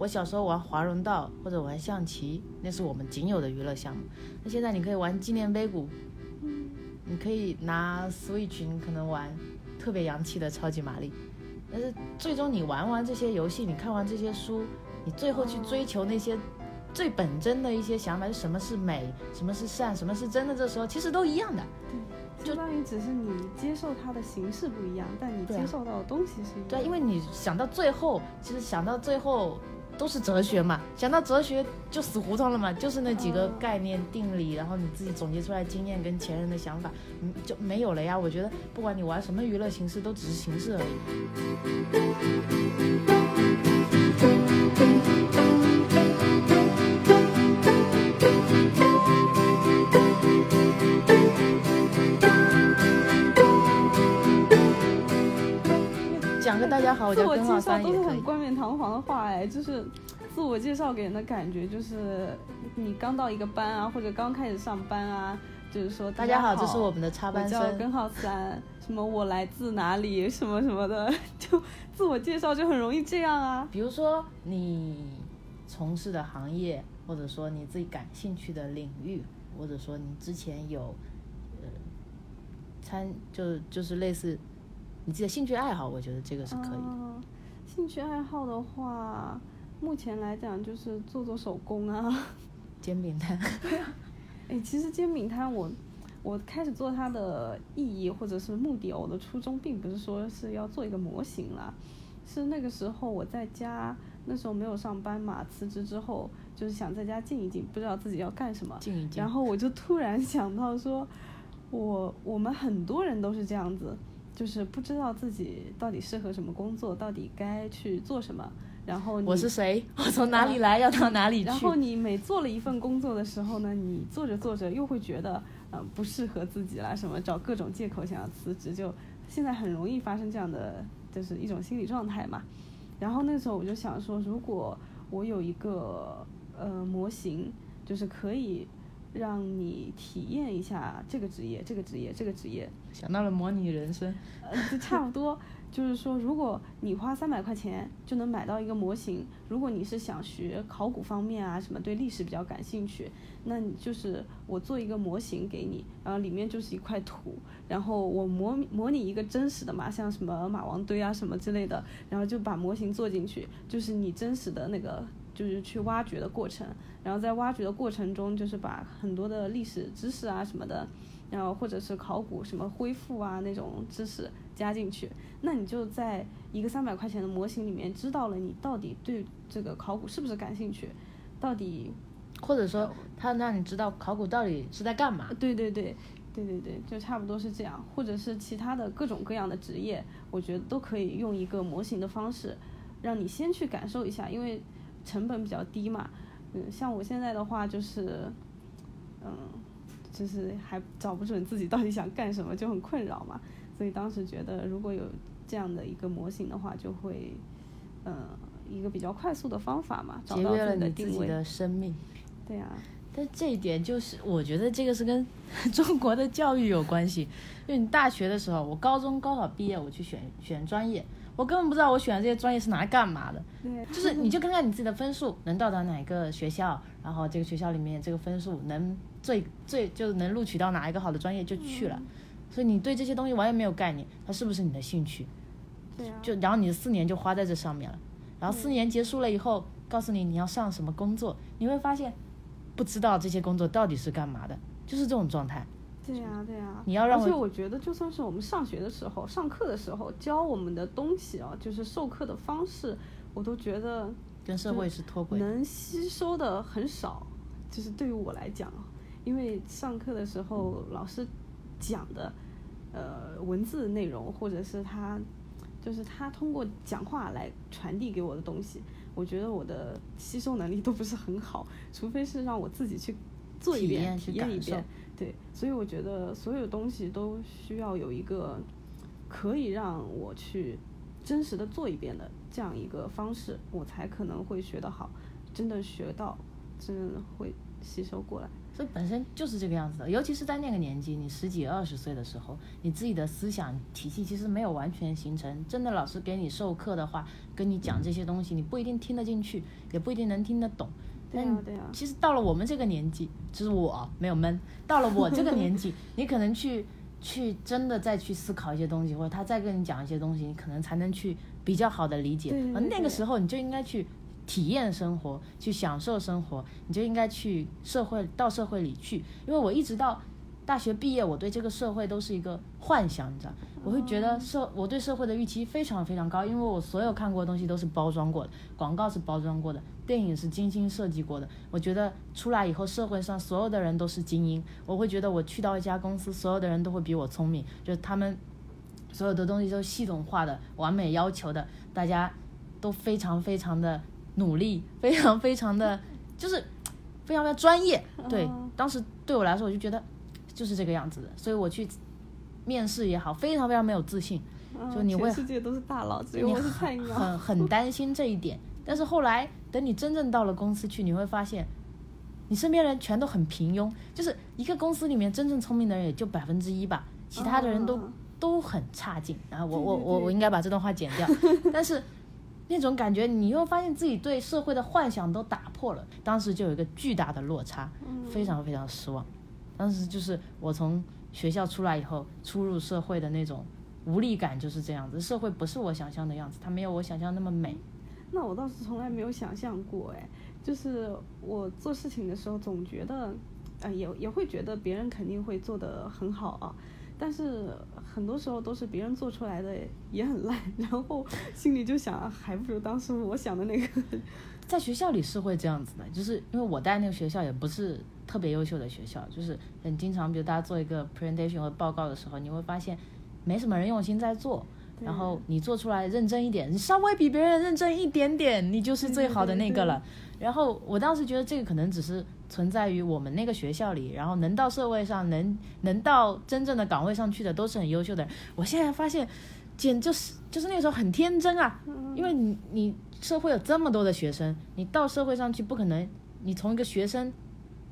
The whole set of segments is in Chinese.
我小时候玩华容道或者玩象棋，那是我们仅有的娱乐项目。那现在你可以玩纪念碑谷，你可以拿 Switch 你可能玩特别洋气的超级玛丽。但是最终你玩完这些游戏，你看完这些书，你最后去追求那些最本真的一些想法，就什么是美，什么是善，什么是真的，这时候其实都一样的。对，相当于只是你接受它的形式不一样，但你接受到的东西是一样。对，因为你想到最后，其实想到最后都是哲学嘛，讲到哲学就死胡同了嘛，就是那几个概念定理，然后你自己总结出来经验跟前人的想法，嗯，就没有了呀。我觉得不管你玩什么娱乐形式，都只是形式而已。大家好，我叫根号三，都是很冠冕堂皇的话哎，就是自我介绍给人的感觉就是你刚到一个班啊，或者刚开始上班啊，就是说大家好，这是我们的插班生，根号三，什么我来自哪里，什么什么的，就自我介绍就很容易这样啊。比如说你从事的行业，或者说你自己感兴趣的领域，或者说你之前有呃参就就是类似。你自己的兴趣爱好，我觉得这个是可以的。兴趣爱好的话，目前来讲就是做做手工啊，煎饼摊。哎，其实煎饼摊我我开始做它的意义或者是目的，我的初衷并不是说是要做一个模型啦，是那个时候我在家，那时候没有上班嘛，辞职之后就是想在家静一静，不知道自己要干什么，静一静。然后我就突然想到说，我我们很多人都是这样子。就是不知道自己到底适合什么工作，到底该去做什么。然后我是谁？我从哪里来？要到哪里去？然后你每做了一份工作的时候呢，你做着做着又会觉得，嗯，不适合自己啦，什么找各种借口想要辞职。就现在很容易发生这样的，就是一种心理状态嘛。然后那时候我就想说，如果我有一个呃模型，就是可以。让你体验一下这个职业，这个职业，这个职业，想到了模拟人生，呃，就差不多，就是说，如果你花三百块钱就能买到一个模型，如果你是想学考古方面啊，什么对历史比较感兴趣，那你就是我做一个模型给你，然后里面就是一块土，然后我模模拟一个真实的嘛，像什么马王堆啊什么之类的，然后就把模型做进去，就是你真实的那个。就是去挖掘的过程，然后在挖掘的过程中，就是把很多的历史知识啊什么的，然后或者是考古什么恢复啊那种知识加进去，那你就在一个三百块钱的模型里面知道了你到底对这个考古是不是感兴趣，到底，或者说他让你知道考古到底是在干嘛？对对对，对对对，就差不多是这样，或者是其他的各种各样的职业，我觉得都可以用一个模型的方式，让你先去感受一下，因为。成本比较低嘛，嗯，像我现在的话就是，嗯，就是还找不准自己到底想干什么，就很困扰嘛。所以当时觉得如果有这样的一个模型的话，就会，嗯，一个比较快速的方法嘛，找到自己的定位。的生命。对呀。但这一点就是，我觉得这个是跟 中国的教育有关系。因为你大学的时候，我高中高考毕业，我去选选专业。我根本不知道我选的这些专业是拿来干嘛的，就是你就看看你自己的分数能到达哪个学校，然后这个学校里面这个分数能最最就是能录取到哪一个好的专业就去了，所以你对这些东西完全没有概念，它是不是你的兴趣？对啊。就然后你四年就花在这上面了，然后四年结束了以后，告诉你你要上什么工作，你会发现不知道这些工作到底是干嘛的，就是这种状态。对呀，对呀。你要让而且我觉得，就算是我们上学的时候、上课的时候教我们的东西啊，就是授课的方式，我都觉得跟社会是脱轨，能吸收的很少。就是对于我来讲，因为上课的时候老师讲的呃文字内容，或者是他就是他通过讲话来传递给我的东西，我觉得我的吸收能力都不是很好，除非是让我自己去做一遍、体验一遍。对，所以我觉得所有东西都需要有一个可以让我去真实的做一遍的这样一个方式，我才可能会学得好，真的学到，真的会吸收过来。所以本身就是这个样子的，尤其是在那个年纪，你十几二十岁的时候，你自己的思想体系其实没有完全形成。真的，老师给你授课的话，跟你讲这些东西，你不一定听得进去，也不一定能听得懂。对啊，对啊。其实到了我们这个年纪，就是我没有闷。到了我这个年纪，你可能去去真的再去思考一些东西，或者他再跟你讲一些东西，你可能才能去比较好的理解。而那个时候，你就应该去。体验生活，去享受生活，你就应该去社会到社会里去。因为我一直到大学毕业，我对这个社会都是一个幻想，你知道，我会觉得社我对社会的预期非常非常高，因为我所有看过的东西都是包装过的，广告是包装过的，电影是精心设计过的。我觉得出来以后，社会上所有的人都是精英，我会觉得我去到一家公司，所有的人都会比我聪明，就是他们所有的东西都系统化的、完美要求的，大家都非常非常的。努力非常非常的，就是非常非常专业。对，当时对我来说，我就觉得就是这个样子的。所以我去面试也好，非常非常没有自信。就你会世界都是大佬，只有我是菜鸟。很很担心这一点。但是后来，等你真正到了公司去，你会发现，你身边人全都很平庸。就是一个公司里面真正聪明的人也就百分之一吧，其他的人都都很差劲。然后我我我我应该把这段话剪掉。但是。那种感觉，你又发现自己对社会的幻想都打破了，当时就有一个巨大的落差，非常非常失望。当时就是我从学校出来以后，初入社会的那种无力感就是这样子。社会不是我想象的样子，它没有我想象那么美。那我倒是从来没有想象过，哎，就是我做事情的时候总觉得，呃，也也会觉得别人肯定会做得很好啊。但是很多时候都是别人做出来的也很烂，然后心里就想，还不如当时我想的那个。在学校里是会这样子的，就是因为我带那个学校也不是特别优秀的学校，就是很经常，比如大家做一个 presentation 或报告的时候，你会发现没什么人用心在做，然后你做出来认真一点，你稍微比别人认真一点点，你就是最好的那个了。然后我当时觉得这个可能只是。存在于我们那个学校里，然后能到社会上，能能到真正的岗位上去的，都是很优秀的。我现在发现，简就是就是那时候很天真啊，因为你你社会有这么多的学生，你到社会上去不可能，你从一个学生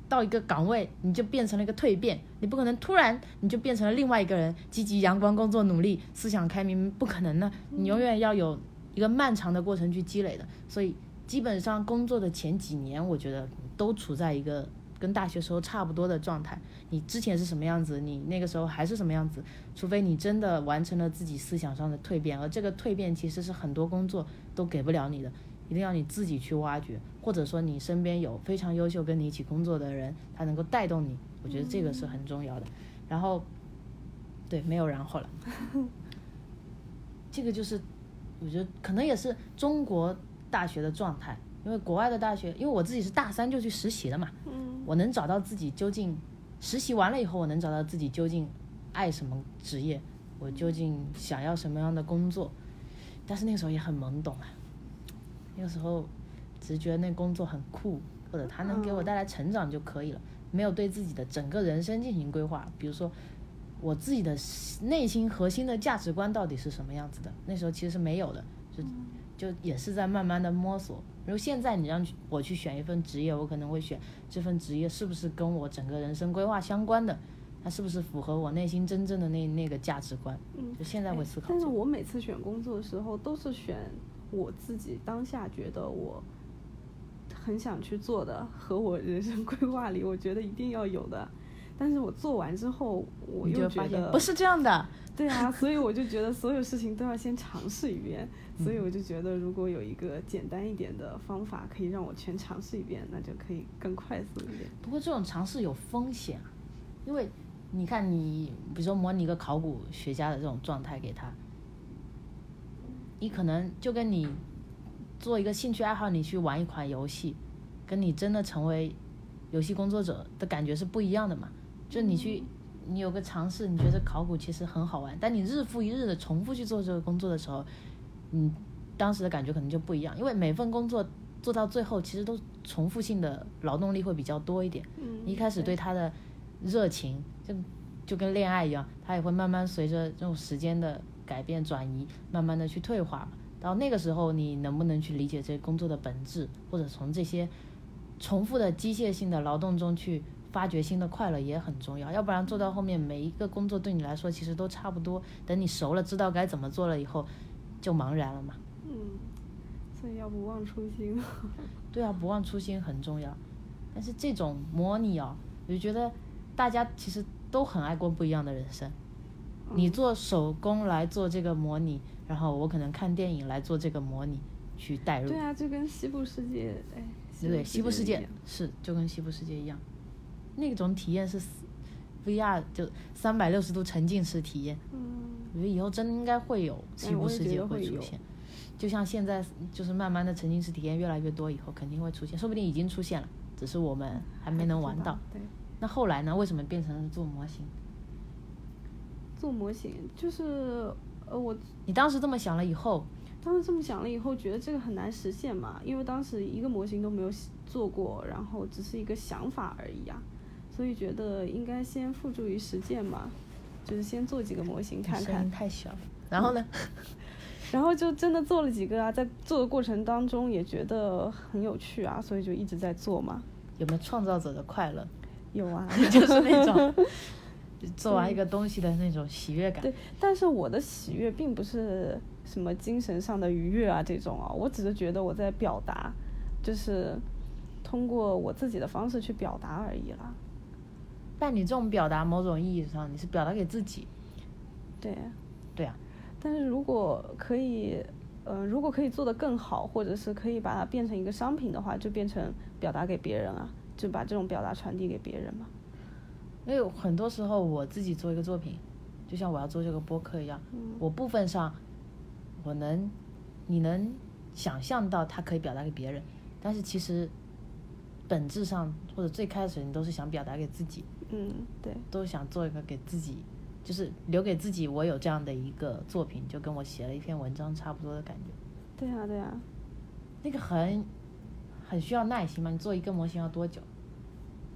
到一个岗位，你就变成了一个蜕变，你不可能突然你就变成了另外一个人，积极阳光工作努力，思想开明，不可能的，你永远要有一个漫长的过程去积累的。所以基本上工作的前几年，我觉得。都处在一个跟大学时候差不多的状态。你之前是什么样子，你那个时候还是什么样子。除非你真的完成了自己思想上的蜕变，而这个蜕变其实是很多工作都给不了你的，一定要你自己去挖掘，或者说你身边有非常优秀跟你一起工作的人，他能够带动你。我觉得这个是很重要的。然后，对，没有然后了。这个就是，我觉得可能也是中国大学的状态。因为国外的大学，因为我自己是大三就去实习了嘛，我能找到自己究竟实习完了以后，我能找到自己究竟爱什么职业，我究竟想要什么样的工作。但是那个时候也很懵懂啊，那个时候只觉得那工作很酷，或者它能给我带来成长就可以了，没有对自己的整个人生进行规划。比如说我自己的内心核心的价值观到底是什么样子的，那时候其实是没有的，就就也是在慢慢的摸索。如现在你让我去选一份职业，我可能会选这份职业是不是跟我整个人生规划相关的，它是不是符合我内心真正的那那个价值观？嗯，就现在会思考。但是我每次选工作的时候，都是选我自己当下觉得我很想去做的，和我人生规划里我觉得一定要有的。但是我做完之后，我又觉得不是这样的。对啊，所以我就觉得所有事情都要先尝试一遍。所以我就觉得，如果有一个简单一点的方法，可以让我全尝试一遍，那就可以更快速一点。不过这种尝试有风险，因为你看，你比如说模拟一个考古学家的这种状态给他，你可能就跟你做一个兴趣爱好，你去玩一款游戏，跟你真的成为游戏工作者的感觉是不一样的嘛。就你去，你有个尝试，你觉得考古其实很好玩，但你日复一日的重复去做这个工作的时候。你，当时的感觉可能就不一样，因为每份工作做到最后，其实都重复性的劳动力会比较多一点。嗯，一开始对他的热情，就就跟恋爱一样，他也会慢慢随着这种时间的改变转移，慢慢的去退化。到那个时候，你能不能去理解这工作的本质，或者从这些重复的机械性的劳动中去发掘新的快乐也很重要，要不然做到后面每一个工作对你来说其实都差不多，等你熟了，知道该怎么做了以后，就茫然了嘛。嗯，所以要不忘初心。对啊，不忘初心很重要。但是这种模拟哦，我就觉得大家其实都很爱过不一样的人生。你做手工来做这个模拟，然后我可能看电影来做这个模拟，去代入。对啊，就跟西部世界，哎，对对，西部世界是就跟西部世界一样，那种体验是 VR 就三百六十度沉浸式体验。嗯，我觉得以后真的应该会有哎西部世界会出现，就像现在就是慢慢的沉浸式体验越来越多，以后肯定会出现，说不定已经出现了，只是我们还没能玩到。对，那后来呢？为什么变成了做模型？做模型就是，呃，我你当时这么想了以后，当时这么想了以后，觉得这个很难实现嘛，因为当时一个模型都没有做过，然后只是一个想法而已啊，所以觉得应该先付诸于实践嘛，就是先做几个模型看看，太小了。然后呢？然后就真的做了几个啊，在做的过程当中也觉得很有趣啊，所以就一直在做嘛。有没有创造者的快乐？有啊，就是那种 做完一个东西的那种喜悦感。对，但是我的喜悦并不是什么精神上的愉悦啊这种啊，我只是觉得我在表达，就是通过我自己的方式去表达而已啦。但你这种表达，某种意义上你是表达给自己。对，对啊，但是如果可以，呃，如果可以做得更好，或者是可以把它变成一个商品的话，就变成表达给别人啊，就把这种表达传递给别人嘛。因为很多时候我自己做一个作品，就像我要做这个播客一样，嗯我部分上我能，你能想象到它可以表达给别人，但是其实本质上或者最开始你都是想表达给自己，嗯，对，都想做一个给自己，就是留给自己我有这样的一个作品，就跟我写了一篇文章差不多的感觉。对啊，对啊。那个很很需要耐心嘛，你做一个模型要多久？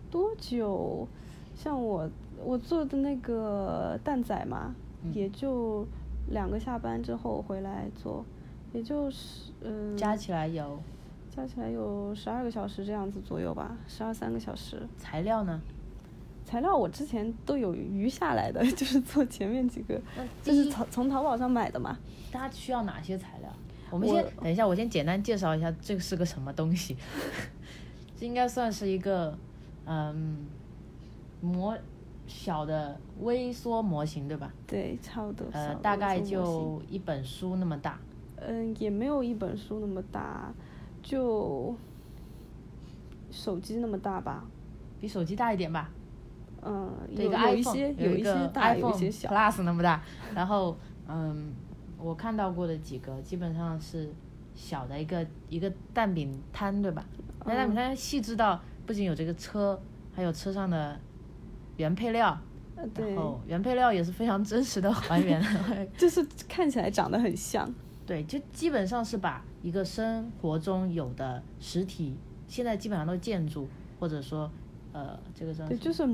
多久？像我我做的那个蛋仔嘛，嗯也就两个下班之后回来做，也就是嗯，加起来有加起来有十二个小时这样子左右吧，十二三个小时。材料呢？材料我之前都有余下来的，就是做前面几个，那就是从从淘宝上买的嘛。大家需要哪些材料？我们我先等一下，我先简单介绍一下这个是个什么东西。这应该算是一个嗯模小的微缩模型，对吧？对，差不多。呃，大概就一本书那么大。嗯，也没有一本书那么大，就手机那么大吧。比手机大一点吧，嗯，对一个有有一些一有一个些大，有 iPhone 一些小。Plus 那么大。然后，嗯，我看到过的几个基本上是小的一个一个蛋饼摊，对吧？那蛋饼摊细致到不仅有这个车，还有车上的原配料，然，后原配料也是非常真实的还原了。就是看起来长得很像。对，就基本上是把一个生活中有的实体，现在基本上都建筑，或者说，呃，这个叫对，就是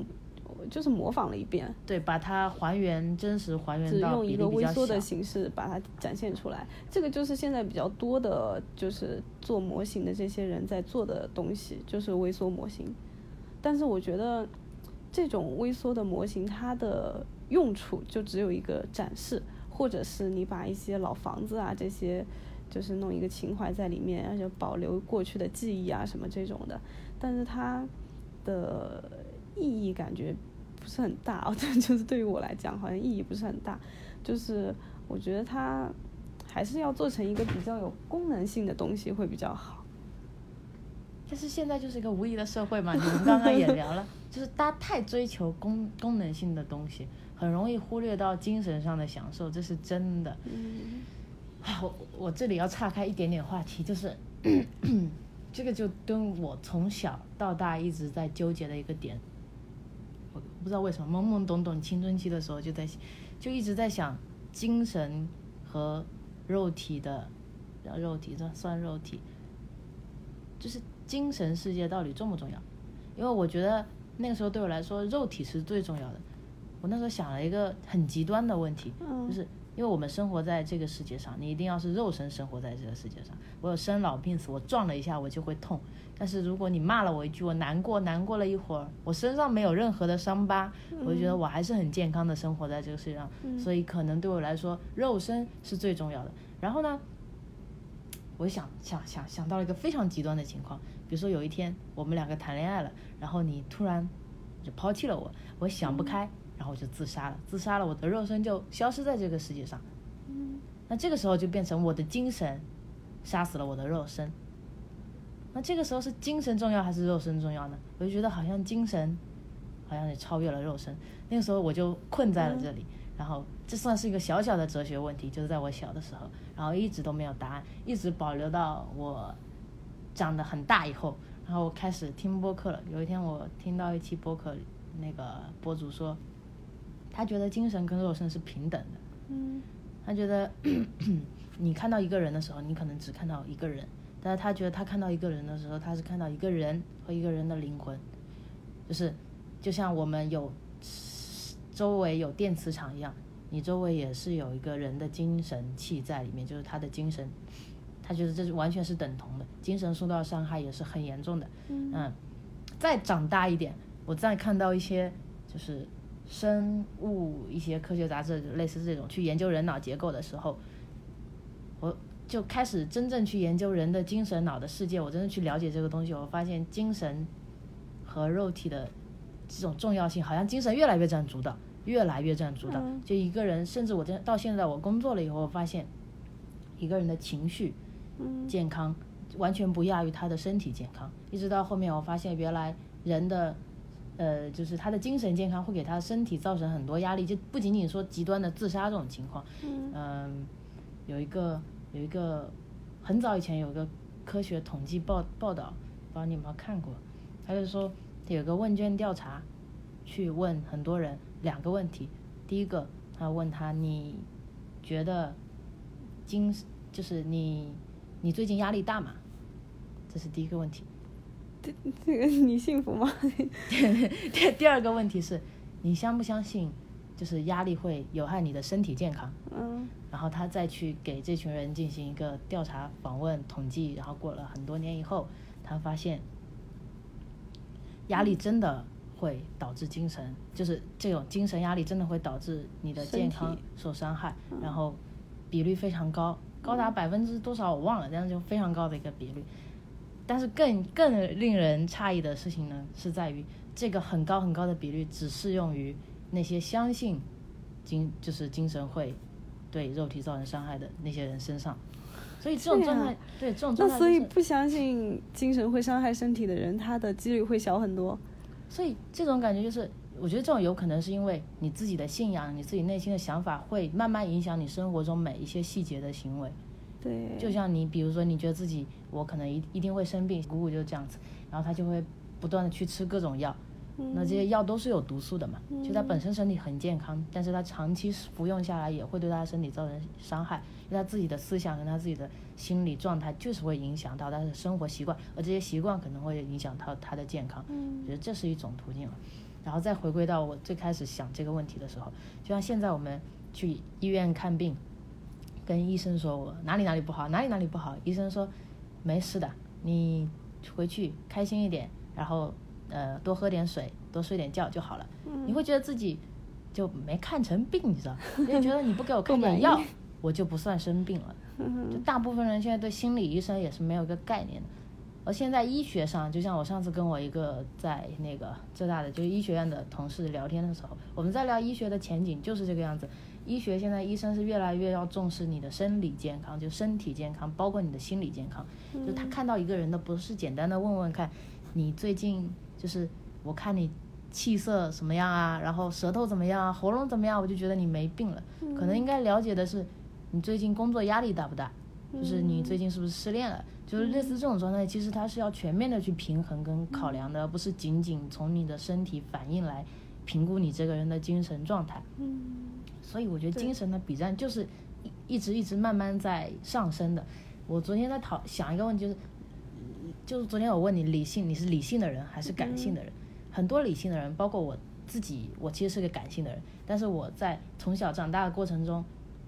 就是模仿了一遍，对，把它还原真实还原到一个微缩的。形式把它展现出来。这个就是现在比较多的，就是做模型的这些人在做的东西，就是微缩模型。但是我觉得这种微缩的模型，它的用处就只有一个展示，或者是你把一些老房子啊这些，就是弄一个情怀在里面，而且保留过去的记忆啊什么这种的。但是它的意义感觉不是很大 就是对于我来讲，好像意义不是很大。就是我觉得它还是要做成一个比较有功能性的东西会比较好。但是现在就是一个无疑的社会嘛，你们刚刚也聊了，就是大家太追求功功能性的东西，很容易忽略到精神上的享受，这是真的。嗯啊，我我这里要岔开一点点话题，就是 这个就跟我从小到大一直在纠结的一个点，我不知道为什么懵懵懂懂青春期的时候就在就一直在想精神和肉体的，肉体这算肉体，就是精神世界到底重不重要？因为我觉得那个时候对我来说，肉体是最重要的。我那时候想了一个很极端的问题，嗯就是因为我们生活在这个世界上，你一定要是肉身生活在这个世界上。我有生老病死，我撞了一下我就会痛，但是如果你骂了我一句，我难过，难过了一会儿，我身上没有任何的伤疤，我就觉得我还是很健康的生活在这个世界上。所以可能对我来说，肉身是最重要的。然后呢，我想想想想到了一个非常极端的情况，比如说有一天我们两个谈恋爱了，然后你突然就抛弃了我，我想不开，然后我就自杀了，自杀了，我的肉身就消失在这个世界上。那这个时候就变成我的精神杀死了我的肉身。那这个时候是精神重要还是肉身重要呢？我就觉得好像精神好像也超越了肉身。那个时候我就困在了这里，然后这算是一个小小的哲学问题，就是在我小的时候，然后一直都没有答案，一直保留到我长得很大以后，然后我开始听播客了。有一天我听到一期播客，那个博主说，他觉得精神跟肉身是平等的。嗯他觉得你看到一个人的时候，你可能只看到一个人，但是他觉得他看到一个人的时候，他是看到一个人和一个人的灵魂，就是就像我们有周围有电磁场一样，你周围也是有一个人的精神气在里面，就是他的精神，他觉得这是完全是等同的，精神受到伤害也是很严重的。嗯，再长大一点，我再看到一些就是生物一些科学杂志，类似这种去研究人脑结构的时候，我就开始真正去研究人的精神脑的世界。我真的去了解这个东西，我发现精神和肉体的这种重要性，好像精神越来越占主导，越来越占主导。嗯就一个人，甚至我真到现在我工作了以后，我发现一个人的情绪嗯健康完全不亚于他的身体健康。一直到后面，我发现原来人的呃，就是他的精神健康会给他身体造成很多压力，就不仅仅说极端的自杀这种情况。嗯、有一个有一个很早以前有个科学统计报报道，不知道你有没有看过？他就说有个问卷调查，去问很多人两个问题。第一个，他问他你觉得精就是你你最近压力大吗？这是第一个问题。这这个你幸福吗？第第二个问题是，你相不相信，就是压力会有害你的身体健康？嗯然后他再去给这群人进行一个调查、访问、统计，然后过了很多年以后，他发现，压力真的会导致精神，就是这种精神压力真的会导致你的健康受伤害，然后比率非常高，高达百分之多少我忘了，但是就非常高的一个比率。但是更更令人诧异的事情呢，是在于这个很高很高的比率只适用于那些相信精就是精神会对肉体造成伤害的那些人身上。所以这种状态，对这种状态、就是，所以不相信精神会伤害身体的人，他的几率会小很多。所以这种感觉就是，我觉得这种有可能是因为你自己的信仰、你自己内心的想法会慢慢影响你生活中每一些细节的行为。对，就像你，比如说，你觉得自己我可能一一定会生病，姑姑就是这样子，然后他就会不断的去吃各种药，那这些药都是有毒素的嘛，就他本身身体很健康，但是他长期服用下来也会对他的身体造成伤害，因为他自己的思想跟他自己的心理状态就是会影响到他的生活习惯，而这些习惯可能会影响到他的健康，我觉得这是一种途径了。然后再回归到我最开始想这个问题的时候，就像现在我们去医院看病，跟医生说我哪里哪里不好，哪里哪里不好，医生说没事的，你回去开心一点，然后呃多喝点水，多睡点觉就好了。你会觉得自己就没看成病，你知道？因为觉得你不给我开点药，我就不算生病了。就大部分人现在对心理医生也是没有一个概念的。而现在医学上，就像我上次跟我一个在那个浙大的就是医学院的同事聊天的时候，我们在聊医学的前景就是这个样子。医学现在医生是越来越要重视你的生理健康，就身体健康，包括你的心理健康。就他看到一个人的不是简单的问问看，你最近就是我看你气色什么样啊，然后舌头怎么样啊，喉咙怎么样，我就觉得你没病了。可能应该了解的是，你最近工作压力大不大？就是你最近是不是失恋了？就是类似这种状态，其实它是要全面的去平衡跟考量的，而不是仅仅从你的身体反应来评估你这个人的精神状态。嗯，所以我觉得精神的比战就是一一直一直慢慢在上升的。我昨天在讨想一个问题，就是就是昨天我问你理性，你是理性的人还是感性的人？很多理性的人，包括我自己我其实是个感性的人，但是我在从小长大的过程中，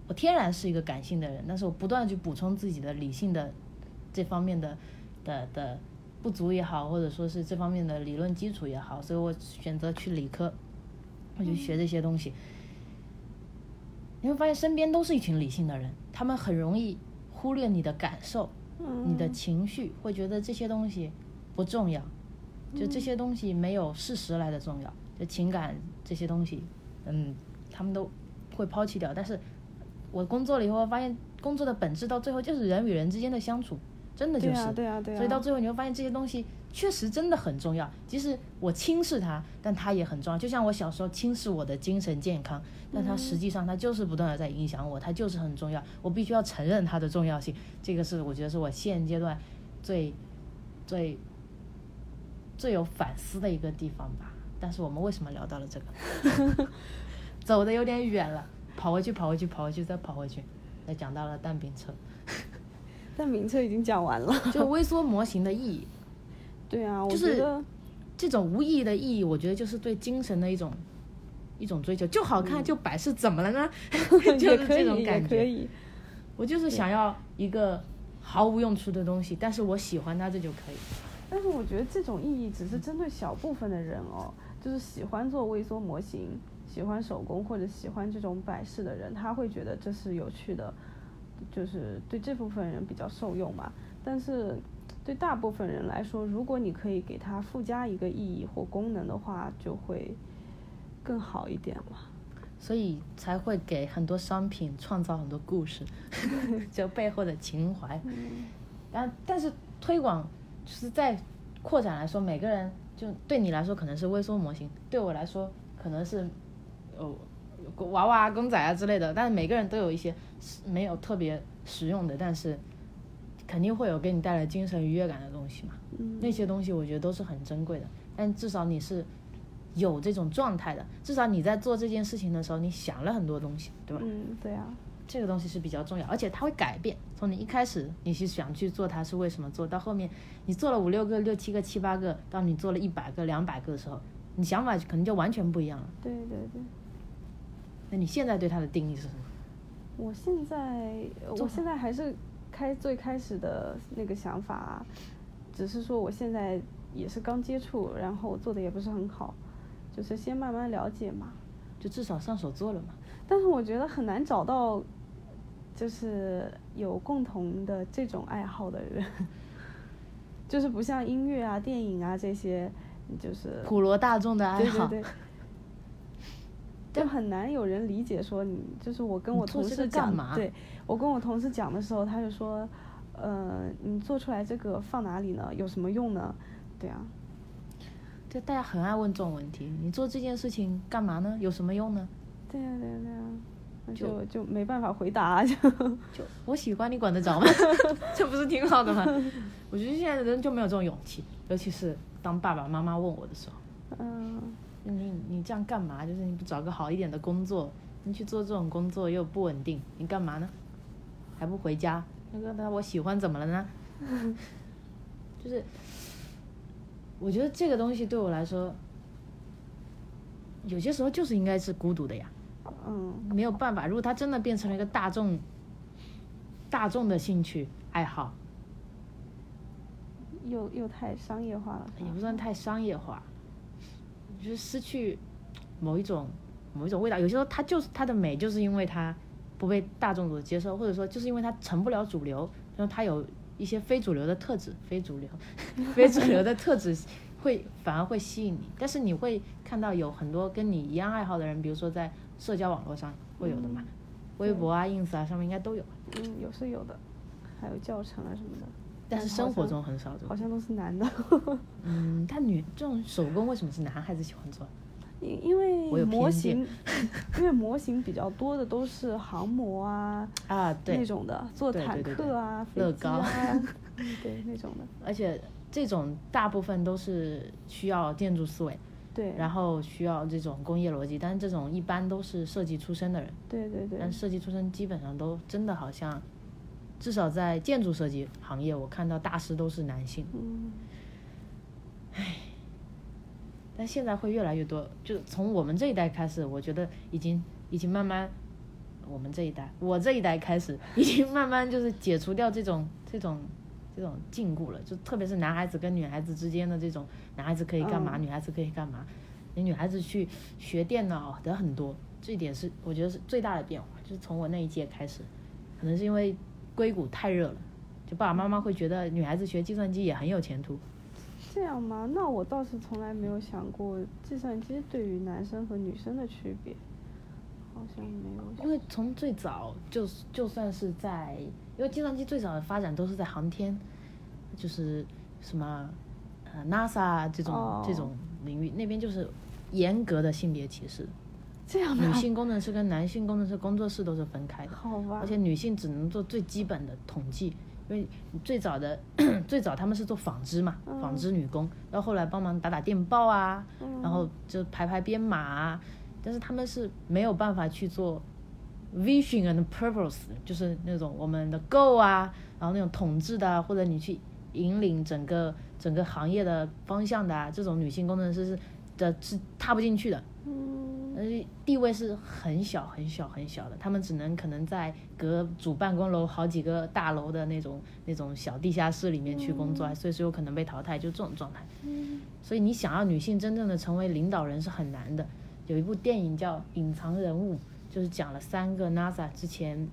我天然是一个感性的人，但是我不断地去补充自己的理性的这方面的的的不足也好，或者说是这方面的理论基础也好，所以我选择去理科，我就学这些东西。你会发现身边都是一群理性的人，他们很容易忽略你的感受、你的情绪，会觉得这些东西不重要，就这些东西没有事实来的重要，就情感这些东西，嗯，他们都会抛弃掉。但是我工作了以后，发现工作的本质到最后就是人与人之间的相处，真的就是，对啊对啊对啊。所以到最后你会发现这些东西确实真的很重要。即使我轻视它，但它也很重要。就像我小时候轻视我的精神健康，但它实际上它就是不断的在影响我，它就是很重要。我必须要承认它的重要性。这个是我觉得是我现阶段最最最有反思的一个地方吧。但是我们为什么聊到了这个？走的有点远了，跑回去，跑回去，跑回去，再跑回去，再讲到了蛋饼车，蛋饼车已经讲完了。就微缩模型的意义。对啊，我就是觉得这种无意义的意义，我觉得就是对精神的一种一种追求。就好看就摆是怎么了呢？就是这种感觉。可以。我就是想要一个毫无用处的东西，但是我喜欢它，这就可以。但是我觉得这种意义只是针对小部分的人哦，就是喜欢做微缩模型、喜欢手工或者喜欢这种摆饰的人，他会觉得这是有趣的，就是对这部分人比较受用嘛。但是对大部分人来说，如果你可以给它附加一个意义或功能的话，就会更好一点嘛。所以才会给很多商品创造很多故事，就背后的情怀。但但是推广就是在扩展来说，每个人就对你来说可能是微缩模型，对我来说可能是哦娃娃、公仔啊之类的。但是每个人都有一些是没有特别实用的，但是肯定会有给你带来精神愉悦感的东西嘛。那些东西我觉得都是很珍贵的，但至少你是有这种状态的，至少你在做这件事情的时候，你想了很多东西，对吧？嗯，对啊，这个东西是比较重要，而且它会改变。从你一开始你是想去做它是为什么做，到后面你做了五六个、六七个、七八个，到你做了一百个、两百个的时候，你想法可能就完全不一样了。对对对。那你现在对它的定义是什么？我现在，我现在还是开最开始的那个想法啊，只是说我现在也是刚接触，然后做的也不是很好，就是先慢慢了解嘛。就至少上手做了嘛。但是我觉得很难找到，就是有共同的这种爱好的人，就是不像音乐啊、电影啊这些，就是普罗大众的爱好。对对对。就很难有人理解说你，就是我跟我同事讲，对我跟我同事讲的时候，他就说，呃，你做出来这个放哪里呢？有什么用呢？对啊。就大家很爱问这种问题，你做这件事情干嘛呢？有什么用呢？对呀对呀对呀，那就就没办法回答，就就我喜欢你管得着吗？这不是挺好的吗？我觉得现在的人就没有这种勇气，尤其是当爸爸妈妈问我的时候，嗯，你你这样干嘛？就是你不找个好一点的工作，你去做这种工作又不稳定，你干嘛呢？还不回家？那个那我喜欢怎么了呢？就是。我觉得这个东西对我来说，有些时候就是应该是孤独的呀。嗯。没有办法，如果它真的变成了一个大众、大众的兴趣爱好，又又太商业化了。也不算太商业化，就是失去某一种某一种味道。有些时候它就是它的美，就是因为它不被大众所接受，或者说就是因为它成不了主流，然后它有。一些非主流的特质，非主流、非主流的特质会反而会吸引你，但是你会看到有很多跟你一样爱好的人，比如说在社交网络上会有的嘛，微博啊、ins 啊上面应该都有。嗯，有是有的，还有教程啊什么的。但是生活中很少。好像都是男的。嗯，但女这种手工为什么是男孩子喜欢做？因因为模型，因为模型比较多的都是航模啊啊对那种的，做坦克啊、乐高啊，对那种的。而且这种大部分都是需要建筑思维，对，然后需要这种工业逻辑，但是这种一般都是设计出身的人，对对对。但设计出身基本上都真的好像，至少在建筑设计行业，我看到大师都是男性。嗯。唉。但现在会越来越多，就从我们这一代开始，我觉得已经已经慢慢，我们这一代，我这一代开始，已经慢慢就是解除掉这种这种这种禁锢了，就特别是男孩子跟女孩子之间的这种，男孩子可以干嘛，女孩子可以干嘛，你女孩子去学电脑的很多，这一点是我觉得是最大的变化，就是从我那一届开始，可能是因为硅谷太热了，就爸爸妈妈会觉得女孩子学计算机也很有前途。这样吗？那我倒是从来没有想过计算机对于男生和女生的区别，好像没有。因为从最早就就算是在，因为计算机最早的发展都是在航天，就是什么呃 NASA 这种这种领域，那边就是严格的性别歧视。这样女性工程师跟男性工程师工作室都是分开的。好吧。而且女性只能做最基本的统计。因为最早的 最早他们是做纺织嘛，纺织女工，到后后来帮忙打打电报啊，然后就排排编码啊，但是他们是没有办法去做 vision and purpose，就是那种我们的 goal 啊，然后那种统治的或者你去引领整个整个行业的方向的啊，这种女性工程师是的是踏不进去的。地位是很小很小很小的，他们只能可能在隔主办公楼好几个大楼的那种那种小地下室里面去工作，所以是有可能被淘汰，就这种状态。所以你想要女性真正的成为领导人是很难的。有一部电影叫《隐藏人物》，就是讲了三个 NASA 之前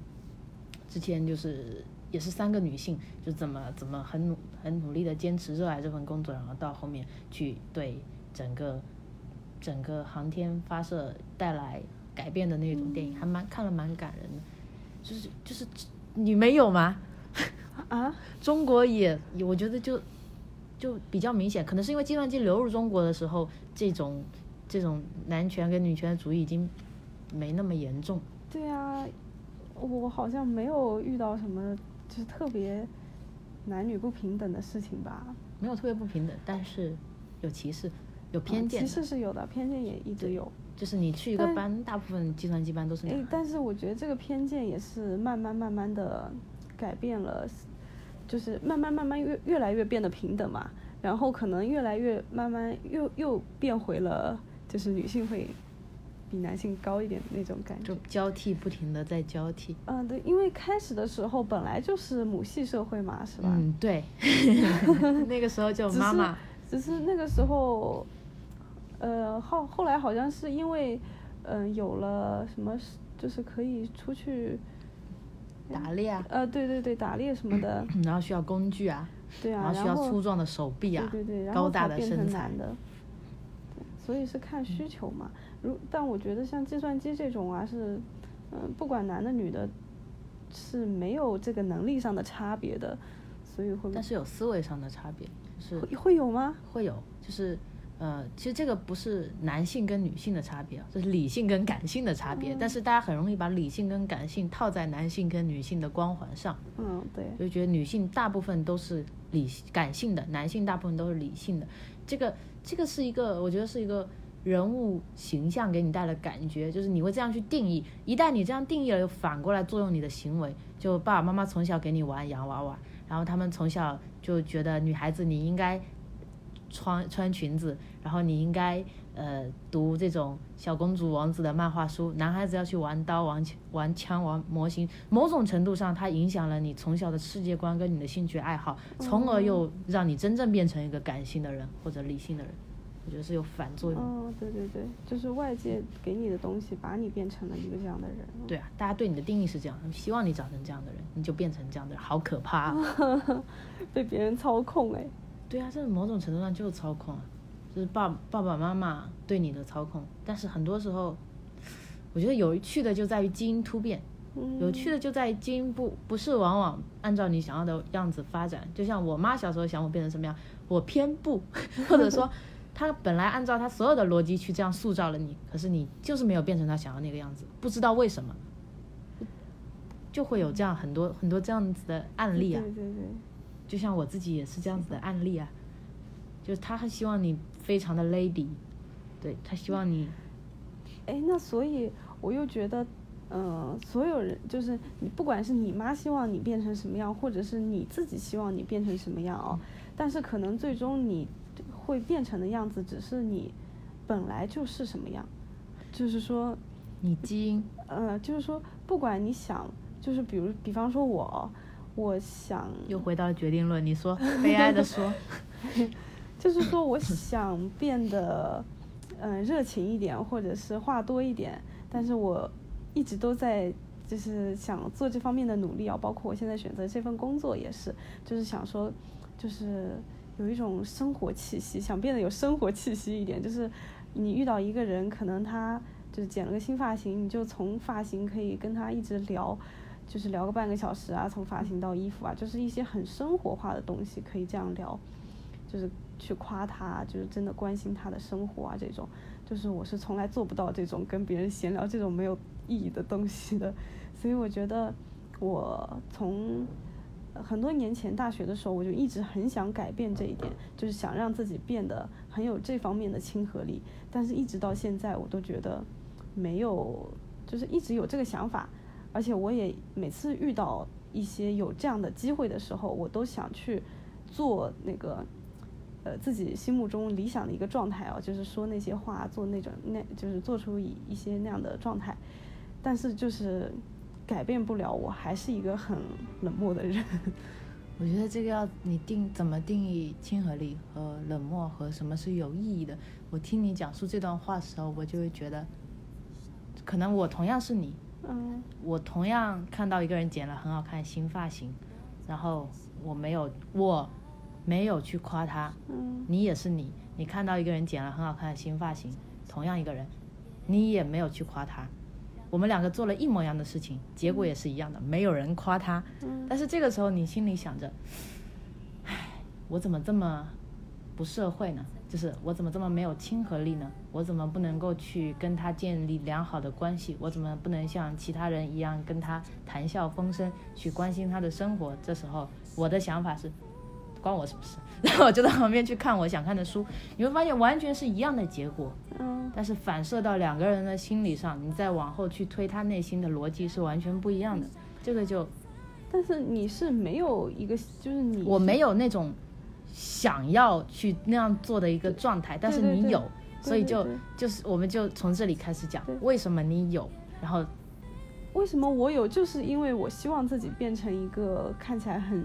之前就是也是三个女性，就怎么怎么很努很努力的坚持热爱这份工作，然后到后面去对整个。整个航天发射带来改变的那种电影，还蛮看了蛮感人的，就是就是你没有吗？啊，中国也我觉得就就比较明显，可能是因为计算机流入中国的时候，这种这种男权跟女权主义已经没那么严重。对啊，我好像没有遇到什么就是特别男女不平等的事情吧？没有特别不平等，但是有歧视。有偏见，其实是有的，偏见也一直有。就是你去一个班，大部分计算机班都是。那样，但是我觉得这个偏见也是慢慢慢慢的改变了，就是慢慢慢慢越越来越变得平等嘛，然后可能越来越慢慢又又变回了，就是女性会比男性高一点的那种感觉。就交替不停的在交替。嗯，对，因为开始的时候本来就是母系社会嘛，是吧？嗯，对。那个时候就妈妈。只是那个时候。呃，后后来好像是因为，嗯，有了什么，就是可以出去打猎啊。呃，对对对，打猎什么的。然后需要工具啊。对啊。然后需要粗壮的手臂啊。对对对。高大的身材。的。所以是看需求嘛。如但我觉得像计算机这种啊，是，嗯，不管男的女的，是没有这个能力上的差别的，所以会。但是有思维上的差别，是。会有吗？会有，就是。呃，其实这个不是男性跟女性的差别，这是理性跟感性的差别。但是大家很容易把理性跟感性套在男性跟女性的光环上。嗯，对。就觉得女性大部分都是理感性的，男性大部分都是理性的。这个这个是一个，我觉得是一个人物形象给你带来的感觉，就是你会这样去定义。一旦你这样定义了，又反过来作用你的行为。就爸爸妈妈从小给你玩洋娃娃，然后他们从小就觉得女孩子你应该。穿穿裙子，然后你应该呃读这种小公主王子的漫画书，男孩子要去玩刀、玩玩枪、玩模型，某种程度上它影响了你从小的世界观跟你的兴趣爱好，从而又让你真正变成一个感性的人或者理性的人，我觉得是有反作用。哦，对对对，就是外界给你的东西把你变成了一个这样的人。对啊，大家对你的定义是这样，希望你长成这样的人，你就变成这样的人，好可怕，被别人操控哎。对啊，这某种程度上就是操控，就是爸爸爸妈妈对你的操控。但是很多时候，我觉得有趣的就在于基因突变，有趣的就在于基因不不是往往按照你想要的样子发展。就像我妈小时候想我变成什么样，我偏不，或者说 她本来按照她所有的逻辑去这样塑造了你，可是你就是没有变成她想要那个样子，不知道为什么，就会有这样很多很多这样子的案例啊。对对对。就像我自己也是这样子的案例啊，就是他很希望你非常的 lady，对他希望你，哎，那所以我又觉得，嗯，所有人就是你，不管是你妈希望你变成什么样，或者是你自己希望你变成什么样哦，但是可能最终你会变成的样子，只是你本来就是什么样，就是说，你基因，呃，就是说，不管你想，就是比如，比方说我，我想又回到决定论，你说，悲哀的说，就是说，我想变得，嗯，热情一点，或者是话多一点，但是我一直都在。就是想做这方面的努力啊，包括我现在选择这份工作也是，就是想说，就是有一种生活气息，想变得有生活气息一点。就是你遇到一个人，可能他就是剪了个新发型，你就从发型可以跟他一直聊，就是聊个半个小时啊，从发型到衣服啊，就是一些很生活化的东西可以这样聊，就是去夸他，就是真的关心他的生活啊这种，就是我是从来做不到这种跟别人闲聊这种没有意义的东西的。所以我觉得，我从很多年前大学的时候，我就一直很想改变这一点，就是想让自己变得很有这方面的亲和力。但是，一直到现在，我都觉得没有，就是一直有这个想法。而且，我也每次遇到一些有这样的机会的时候，我都想去做那个，呃，自己心目中理想的一个状态啊，就是说那些话，做那种那，就是做出一一些那样的状态。但是，就是。改变不了，我还是一个很冷漠的人。我觉得这个要你定怎么定义亲和力和冷漠和什么是有意义的。我听你讲述这段话的时候，我就会觉得，可能我同样是你，嗯，我同样看到一个人剪了很好看新发型，然后我没有我没有去夸他，嗯，你也是你，你看到一个人剪了很好看的新发型，同样一个人，你也没有去夸他。我们两个做了一模一样的事情，结果也是一样的，没有人夸他。但是这个时候你心里想着，唉，我怎么这么不社会呢？就是我怎么这么没有亲和力呢？我怎么不能够去跟他建立良好的关系？我怎么不能像其他人一样跟他谈笑风生，去关心他的生活？这时候我的想法是。关我什么事？然后我就在旁边去看我想看的书，你会发现完全是一样的结果，嗯，但是反射到两个人的心理上，你再往后去推他内心的逻辑是完全不一样的。这个就，但是你是没有一个，就是你我没有那种想要去那样做的一个状态，但是你有，所以就就是我们就从这里开始讲，为什么你有，然后为什么我有，就是因为我希望自己变成一个看起来很。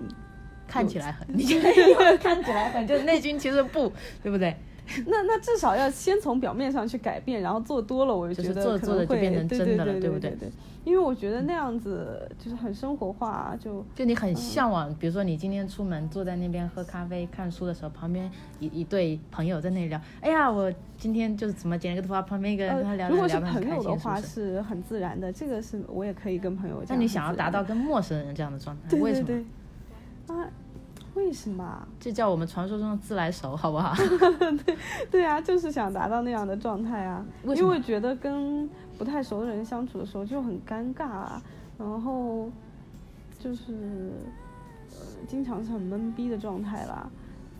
看起来很，你觉得看起来很，就是内心其实不，对不对？那那至少要先从表面上去改变，然后做多了，我就觉得做做的就变成真的了，对不对？因为我觉得那样子就是很生活化，就就你很向往，比如说你今天出门坐在那边喝咖啡看书的时候，旁边一一对朋友在那里聊，哎呀，我今天就是怎么剪了个头发，旁边一个人跟他聊，如果是朋友的话是很自然的，这个是我也可以跟朋友。那你想要达到跟陌生人这样的状态，为什么？啊。为什么？这叫我们传说中的自来熟，好不好？对 对啊，就是想达到那样的状态啊。因为觉得跟不太熟的人相处的时候就很尴尬啊，然后就是呃，经常是很懵逼的状态啦。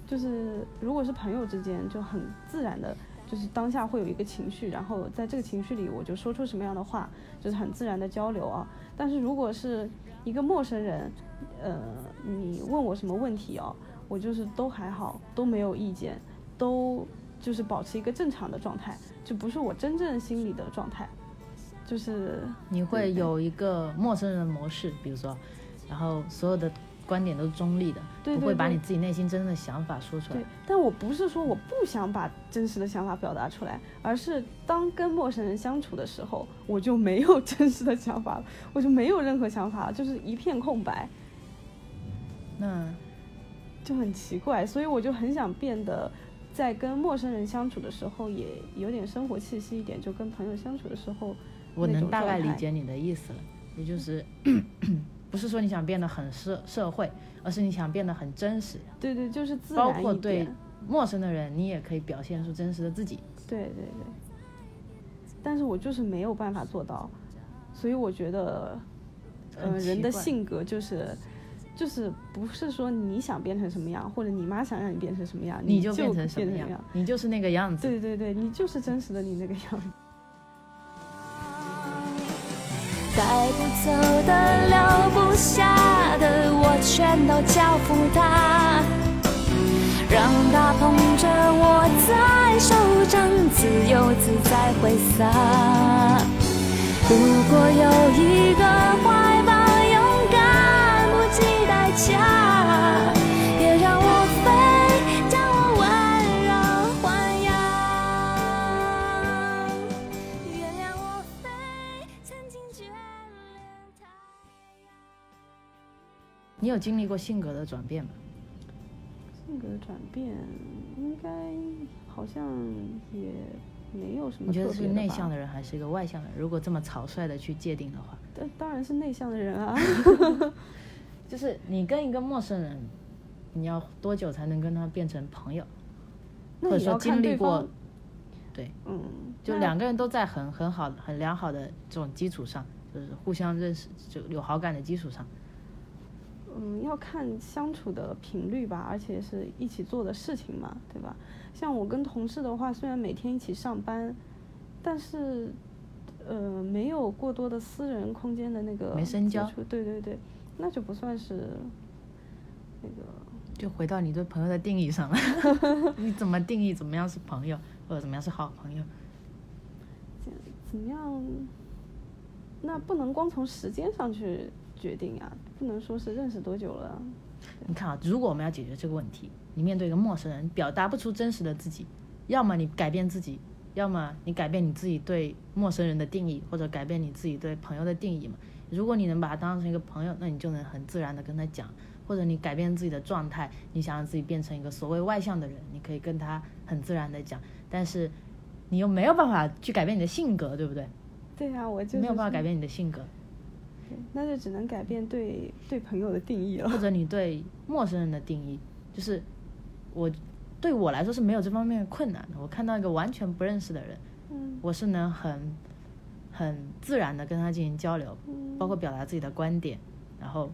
就是如果是朋友之间，就很自然的，就是当下会有一个情绪，然后在这个情绪里，我就说出什么样的话，就是很自然的交流啊。但是如果是一个陌生人，呃，你问我什么问题哦，我就是都还好，都没有意见，都就是保持一个正常的状态，就不是我真正心里的状态，就是你会有一个陌生人的模式，比如说，然后所有的。观点都是中立的，不会把你自己内心真正的想法说出来。对，但我不是说我不想把真实的想法表达出来，而是当跟陌生人相处的时候，我就没有 真实的想法了，我就没有任何想法了，就是一片空白。那就很奇怪，所以我就很想变得，在跟陌生人相处的时候也有点生活气息一点，就跟朋友相处的时候。我能大概理解你的意思了，也就是。不是说你想变得很社社会，而是你想变得很真实。对对，就是自然包括对陌生的人，你也可以表现出真实的自己。对对对。但是我就是没有办法做到，所以我觉得，呃，人的性格就是，就是不是说你想变成什么样，或者你妈想让你变成什么样，你就变成什么样，你就是那个样子。对对对，你就是真实的你那个样子。带不走的、留不下的，我全都交付他，让。他捧着我在手掌，自由自在挥洒。如果有一个你有经历过性格的转变吗？性格转变应该好像也没有什么你觉得是内向的人还是一个外向的人？如果这么草率的去界定的话，当当然是内向的人啊。就是你跟一个陌生人，你要多久才能跟他变成朋友？或者说经历过对，嗯，就两个人都在很很好、很良好的这种基础上，就是互相认识、就有好感的基础上，嗯，要看相处的频率吧，而且是一起做的事情嘛，对吧？像我跟同事的话，虽然每天一起上班，但是呃，没有过多的私人空间的那个没深交对对对，那就不算是那个就回到你对朋友的定义上了。你怎么定义怎么样是朋友，或者怎么样是好朋友？怎怎么样？那不能光从时间上去决定啊，不能说是认识多久了。你看啊，如果我们要解决这个问题，你面对一个陌生人，表达不出真实的自己，要么你改变自己，要么你改变你自己对陌生人的定义，或者改变你自己对朋友的定义嘛。如果你能把他当成一个朋友，那你就能很自然的跟他讲，或者你改变自己的状态，你想让自己变成一个所谓外向的人，你可以跟他很自然的讲，但是你又没有办法去改变你的性格，对不对？对啊、我就是没有办法改变你的性格，对那就只能改变对对朋友的定义了。或者你对陌生人的定义，就是我对我来说是没有这方面的困难的。我看到一个完全不认识的人，嗯我是能很很自然的跟他进行交流，嗯包括表达自己的观点，然后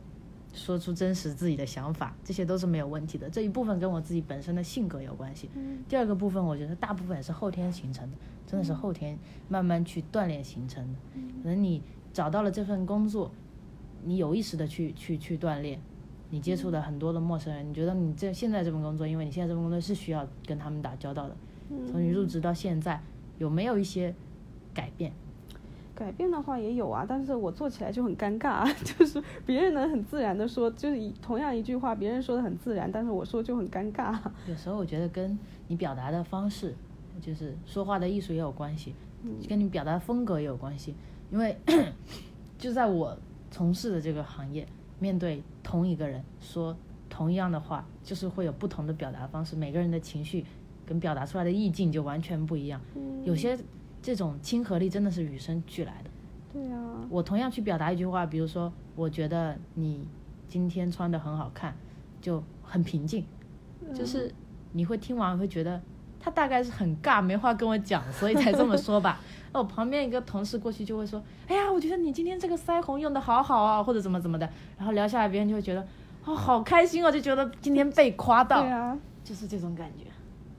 说出真实自己的想法，这些都是没有问题的。这一部分跟我自己本身的性格有关系。嗯第二个部分，我觉得大部分也是后天形成的，真的是后天慢慢去锻炼形成的。可能你找到了这份工作，你有意识的去去去锻炼，你接触的很多的陌生人，你觉得你这现在这份工作，因为你现在这份工作是需要跟他们打交道的，从你入职到现在，有没有一些改变？改变的话也有啊，但是我做起来就很尴尬，就是别人能很自然的说，就是一同样一句话，别人说的很自然，但是我说就很尴尬。有时候我觉得跟你表达的方式，就是说话的艺术也有关系，跟你表达风格也有关系。因为 就在我从事的这个行业，面对同一个人说同样的话，就是会有不同的表达方式，每个人的情绪跟表达出来的意境就完全不一样。有些这种亲和力真的是与生俱来的。对啊，我同样去表达一句话，比如说，我觉得你今天穿的很好看，就很平静，就是你会听完会觉得他大概是很尬，没话跟我讲，所以才这么说吧。那我旁边一个同事过去就会说，哎呀，我觉得你今天这个腮红用的好好啊，或者怎么怎么的，然后聊下来，别人就会觉得，哦，好开心哦，就觉得今天被夸到，对啊，就是这种感觉。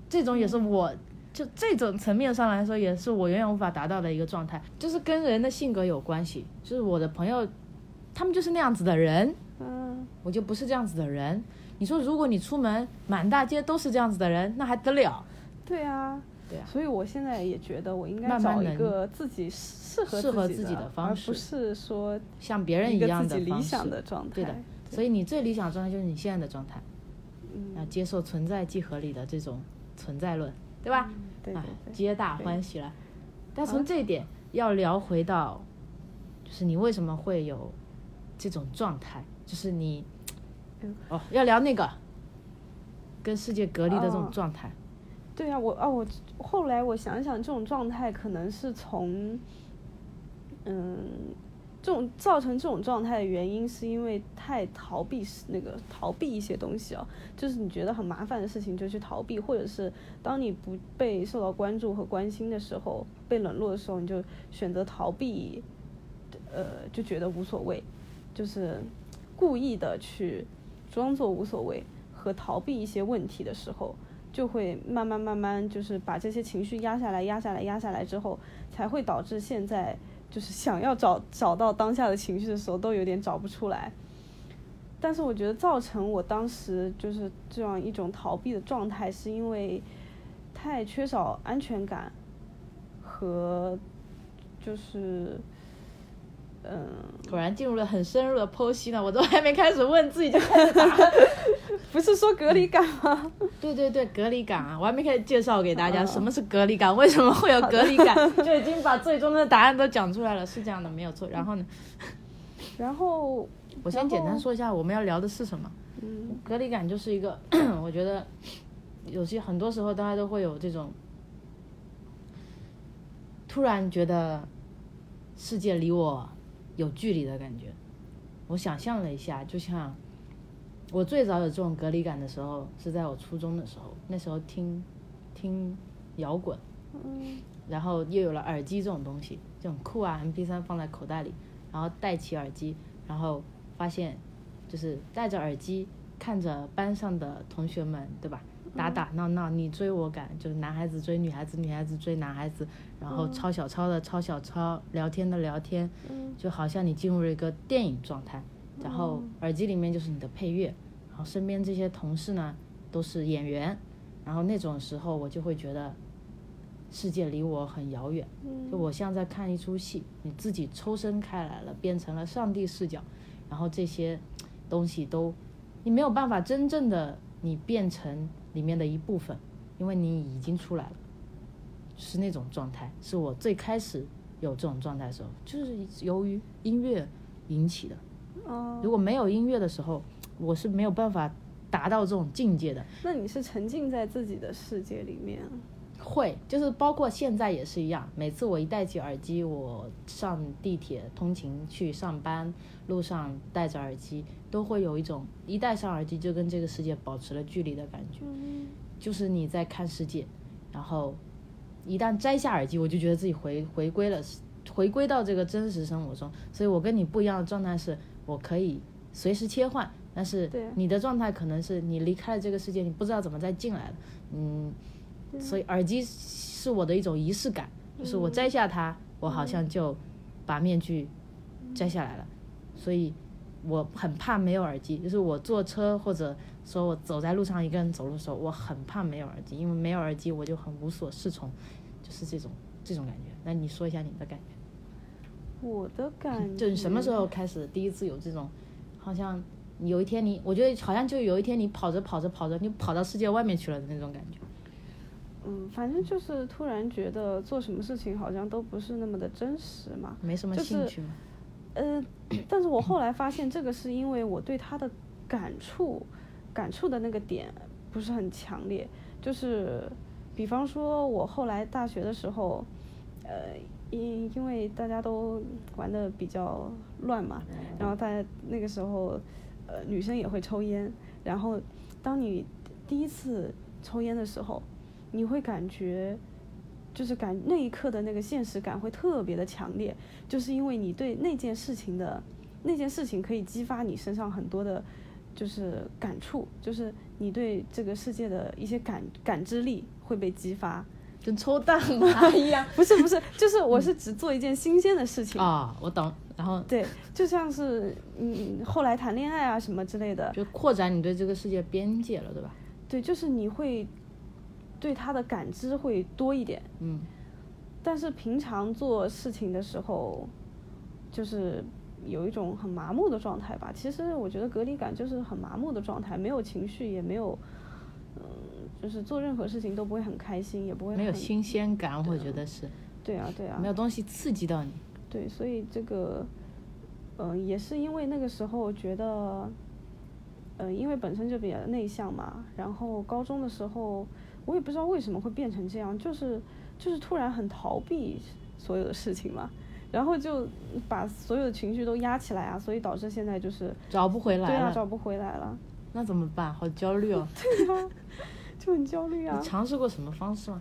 这种也是我就这种层面上来说，也是我远远无法达到的一个状态，就是跟人的性格有关系。就是我的朋友，他们就是那样子的人，嗯，我就不是这样子的人。你说，如果你出门满大街都是这样子的人，那还得了？对啊，对啊所以我现在也觉得我应该找一慢慢能个自己适合适合自自己的方而式不是说像别人一样的理的方式想的状态。对的。所以你最理想的状态就是你现在的状态，嗯要接受存在即合理的这种存在论，对吧？哎对对，对，皆大欢喜了。但从这一点要聊回到，就是你为什么会有这种状态？就是你嗯，哦，要聊那个跟世界隔离的这种哦状态。对啊，我啊我后来我想想，这种状态可能是从，嗯，这种造成这种状态的原因，是因为太逃避那个逃避一些东西啊，就是你觉得很麻烦的事情就去逃避，或者是当你不被受到关注和关心的时候，被冷落的时候，你就选择逃避，呃，就觉得无所谓，就是故意的去装作无所谓和逃避一些问题的时候。就会慢慢慢慢就是把这些情绪压下来，压下来，压下来之后，才会导致现在就是想要找找到当下的情绪的时候，都有点找不出来。但是我觉得造成我当时就是这样一种逃避的状态，是因为太缺少安全感和就是嗯。果然进入了很深入的剖析呢，我都还没开始问自己就开始答。不是说隔离感吗？对对对，隔离感啊，我还没开始介绍给大家什么是隔离感，为什么会有隔离感，就已经把最终的答案都讲出来了，是这样的，没有错。然后呢？然后我先简单说一下我们要聊的是什么。嗯，隔离感就是一个，我觉得有些很多时候大家都会有这种突然觉得世界离我有距离的感觉。我想象了一下，就像。我最早有这种隔离感的时候，是在我初中的时候。那时候听，听摇滚，嗯，然后又有了耳机这种东西，这种酷啊，M P 三放在口袋里，然后戴起耳机，然后发现，就是戴着耳机看着班上的同学们，对吧？打打闹闹，你追我赶，就是男孩子追女孩子，女孩子追男孩子，然后抄小抄的抄小抄，聊天的聊天，就好像你进入了一个电影状态。然后耳机里面就是你的配乐，然后身边这些同事呢都是演员，然后那种时候我就会觉得世界离我很遥远，就我像在看一出戏，你自己抽身开来了，变成了上帝视角，然后这些东西都你没有办法真正的你变成里面的一部分，因为你已经出来了，是那种状态，是我最开始有这种状态的时候，就是由于音乐引起的。如果没有音乐的时候，我是没有办法达到这种境界的。那你是沉浸在自己的世界里面？会，就是包括现在也是一样。每次我一戴起耳机，我上地铁通勤去上班路上戴着耳机，都会有一种一戴上耳机就跟这个世界保持了距离的感觉。就是你在看世界，然后一旦摘下耳机，我就觉得自己回回归了，回归到这个真实生活中。所以我跟你不一样的状态是。我可以随时切换，但是你的状态可能是你离开了这个世界，你不知道怎么再进来了。嗯，所以耳机是我的一种仪式感，就是我摘下它，我好像就把面具摘下来了。所以我很怕没有耳机，就是我坐车或者说我走在路上一个人走路的时候，我很怕没有耳机，因为没有耳机我就很无所适从，就是这种这种感觉。那你说一下你的感觉？我的感觉，就是什么时候开始第一次有这种，好像有一天你，我觉得好像就有一天你跑着跑着跑着，你跑到世界外面去了的那种感觉。嗯，反正就是突然觉得做什么事情好像都不是那么的真实嘛，没什么兴趣嘛。呃，但是我后来发现这个是因为我对他的感触，感触的那个点不是很强烈，就是比方说我后来大学的时候，呃。因因为大家都玩的比较乱嘛，然后在那个时候，呃，女生也会抽烟，然后当你第一次抽烟的时候，你会感觉，就是感那一刻的那个现实感会特别的强烈，就是因为你对那件事情的那件事情可以激发你身上很多的，就是感触，就是你对这个世界的一些感感知力会被激发。跟抽大麻一样，不是不 是，就是我是只做一件新鲜的事情啊，我懂。然后对，就像是嗯，后来谈恋爱啊什么之类的，就扩展你对这个世界边界了，对吧？对，就是你会对他的感知会多一点，嗯。但是平常做事情的时候，就是有一种很麻木的状态吧。其实我觉得隔离感就是很麻木的状态，没有情绪，也没有。嗯就是做任何事情都不会很开心，也不会没有新鲜感，我觉得是。对啊，对啊。没有东西刺激到你。对，所以这个，嗯，也是因为那个时候觉得，嗯，因为本身就比较内向嘛，然后高中的时候，我也不知道为什么会变成这样，就是就是突然很逃避所有的事情嘛，然后就把所有的情绪都压起来啊，所以导致现在就是找不回来了。对啊，找不回来了。那怎么办？好焦虑哦。对呀。就很焦虑啊！你尝试过什么方式吗？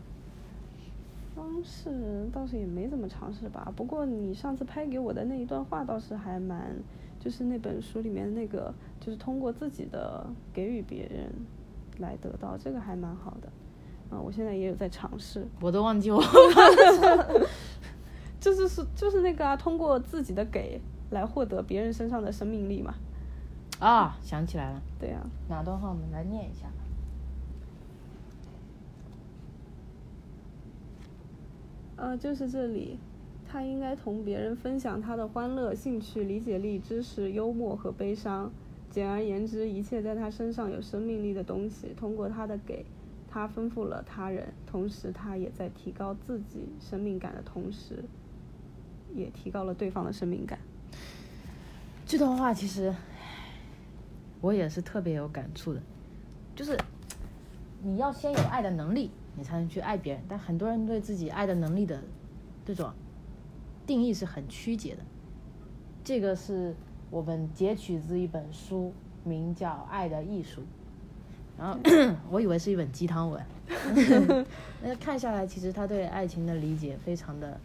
方式倒是也没怎么尝试吧。不过你上次拍给我的那一段话倒是还蛮，就是那本书里面那个，就是通过自己的给予别人来得到，这个还蛮好的。啊，我现在也有在尝试。我都忘记我。就是是就是那个啊，通过自己的给来获得别人身上的生命力嘛。啊，想起来了，对啊，哪段话我们来念一下吧。呃，就是这里，他应该同别人分享他的欢乐、兴趣、理解力、知识、幽默和悲伤。简而言之，一切在他身上有生命力的东西，通过他的给，他丰富了他人，同时他也在提高自己生命感的同时，也提高了对方的生命感。这段话其实我也是特别有感触的，就是你要先有爱的能力，你才能去爱别人。但很多人对自己爱的能力的这种定义是很曲解的。这个是我们截取自一本书，名叫《爱的艺术》，然后 我以为是一本鸡汤文，那看下来，其实他对爱情的理解非常的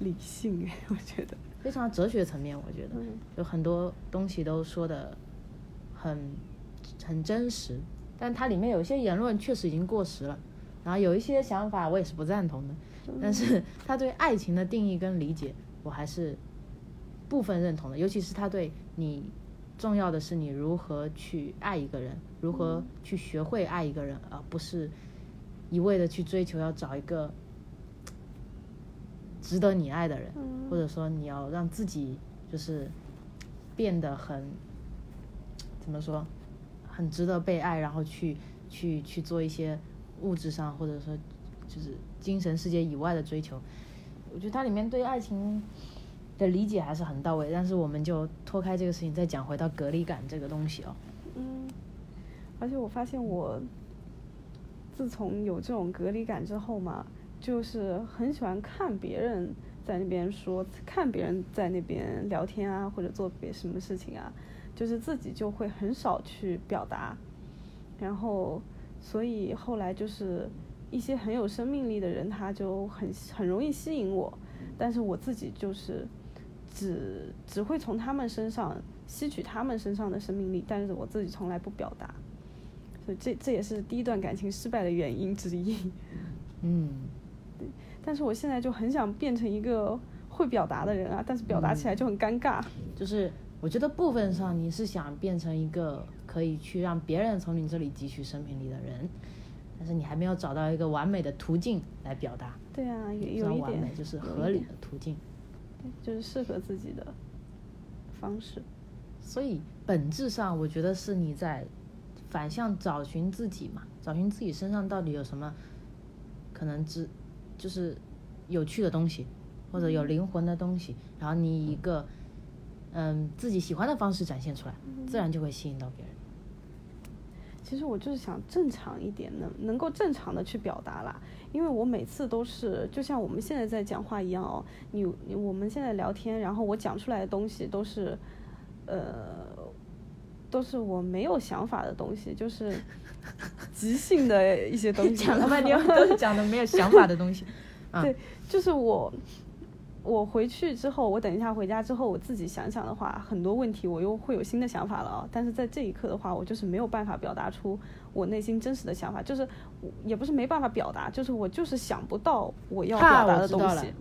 理性哎，我觉得。非常哲学层面，我觉得。嗯。有很多东西都说的很很真实，但它里面有一些言论确实已经过时了，然后有一些想法我也是不赞同的，但是他对爱情的定义跟理解，我还是部分认同的，尤其是他对你重要的是你如何去爱一个人，如何去学会爱一个人，而不是一味的去追求要找一个值得你爱的人，或者说你要让自己就是变得很怎么说，很值得被爱，然后去去去做一些物质上或者说就是精神世界以外的追求。我觉得它里面对爱情的理解还是很到位，但是我们就脱开这个事情，再讲回到隔离感这个东西哦。嗯，而且我发现我自从有这种隔离感之后嘛，就是很喜欢看别人在那边说，看别人在那边聊天啊，或者做别什么事情啊，就是自己就会很少去表达，然后所以后来就是一些很有生命力的人，他就很很容易吸引我，但是我自己就是只只会从他们身上吸取他们身上的生命力，但是我自己从来不表达，所以这这也是第一段感情失败的原因之一。嗯，但是我现在就很想变成一个会表达的人啊，但是表达起来就很尴尬。就是我觉得部分上你是想变成一个可以去让别人从你这里汲取生命力的人，但是你还没有找到一个完美的途径来表达。对啊，有不有一点算完美，就是合理的途径。对就是适合自己的方式。所以本质上，我觉得是你在反向找寻自己嘛，找寻自己身上到底有什么可能之就是有趣的东西，或者有灵魂的东西，然后你以一个嗯自己喜欢的方式展现出来，自然就会吸引到别人。其实我就是想正常一点，能能够正常的去表达啦。因为我每次都是就像我们现在在讲话一样哦，你你我们现在聊天，然后我讲出来的东西都是，呃，都是我没有想法的东西，就是即兴的一些东西。讲了半天都是讲的没有想法的东西。啊对，就是我，我回去之后，我等一下回家之后，我自己想想的话，很多问题我又会有新的想法了啊。但是在这一刻的话，我就是没有办法表达出我内心真实的想法，就是也不是没办法表达，就是我就是想不到我要表达的东西。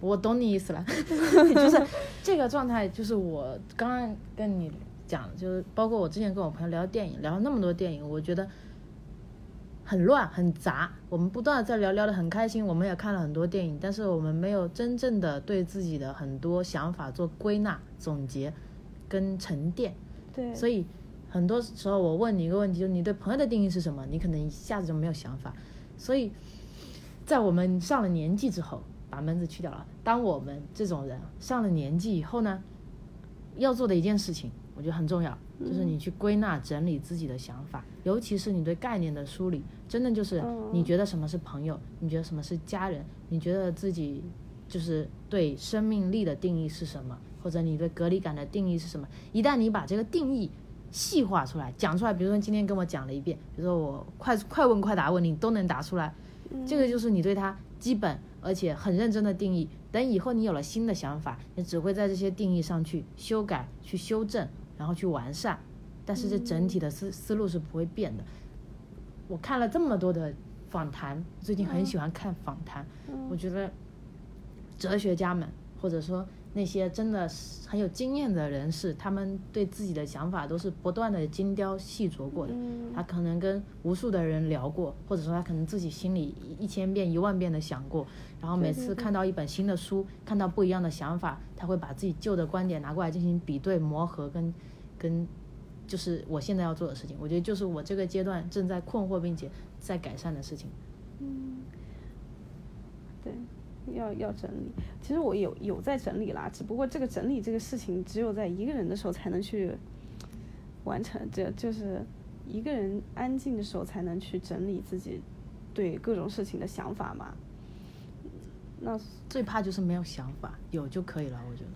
我懂你意思了，就是这个状态，就是我刚刚跟你讲，就是包括我之前跟我朋友聊电影，聊了那么多电影，我觉得很乱很杂。我们不断的在聊，聊得很开心，我们也看了很多电影，但是我们没有真正的对自己的很多想法做归纳、总结跟沉淀。对，所以很多时候我问你一个问题，就是你对朋友的定义是什么？你可能一下子就没有想法。所以在我们上了年纪之后，把门子去掉了。当我们这种人上了年纪以后呢，要做的一件事情，我觉得很重要，就是你去归纳整理自己的想法，尤其是你对概念的梳理，真的就是嗯你觉得什么是朋友，你觉得什么是家人，你觉得自己就是对生命力的定义是什么，或者你对隔离感的定义是什么？一旦你把这个定义细化出来，讲出来，比如说今天跟我讲了一遍，比如说我快快问快答问你都能答出来，这个就是你对它基本而且很认真的定义。等以后你有了新的想法，你只会在这些定义上去修改、去修正，然后去完善，但是这整体的思思路是不会变的。我看了这么多的访谈，最近很喜欢看访谈，我觉得哲学家们或者说那些真的是很有经验的人士，他们对自己的想法都是不断的精雕细琢过的。嗯他可能跟无数的人聊过，或者说他可能自己心里一一千遍、一万遍的想过，然后每次看到一本新的书，看到不一样的想法，他会把自己旧的观点拿过来进行比对、磨合，跟跟就是我现在要做的事情。我觉得就是我这个阶段正在困惑并且在改善的事情。嗯对，要要整理。其实我有有在整理啦，只不过这个整理这个事情，只有在一个人的时候才能去完成，这就是一个人安静的时候才能去整理自己对各种事情的想法嘛。那最怕就是没有想法，有就可以了。我觉得。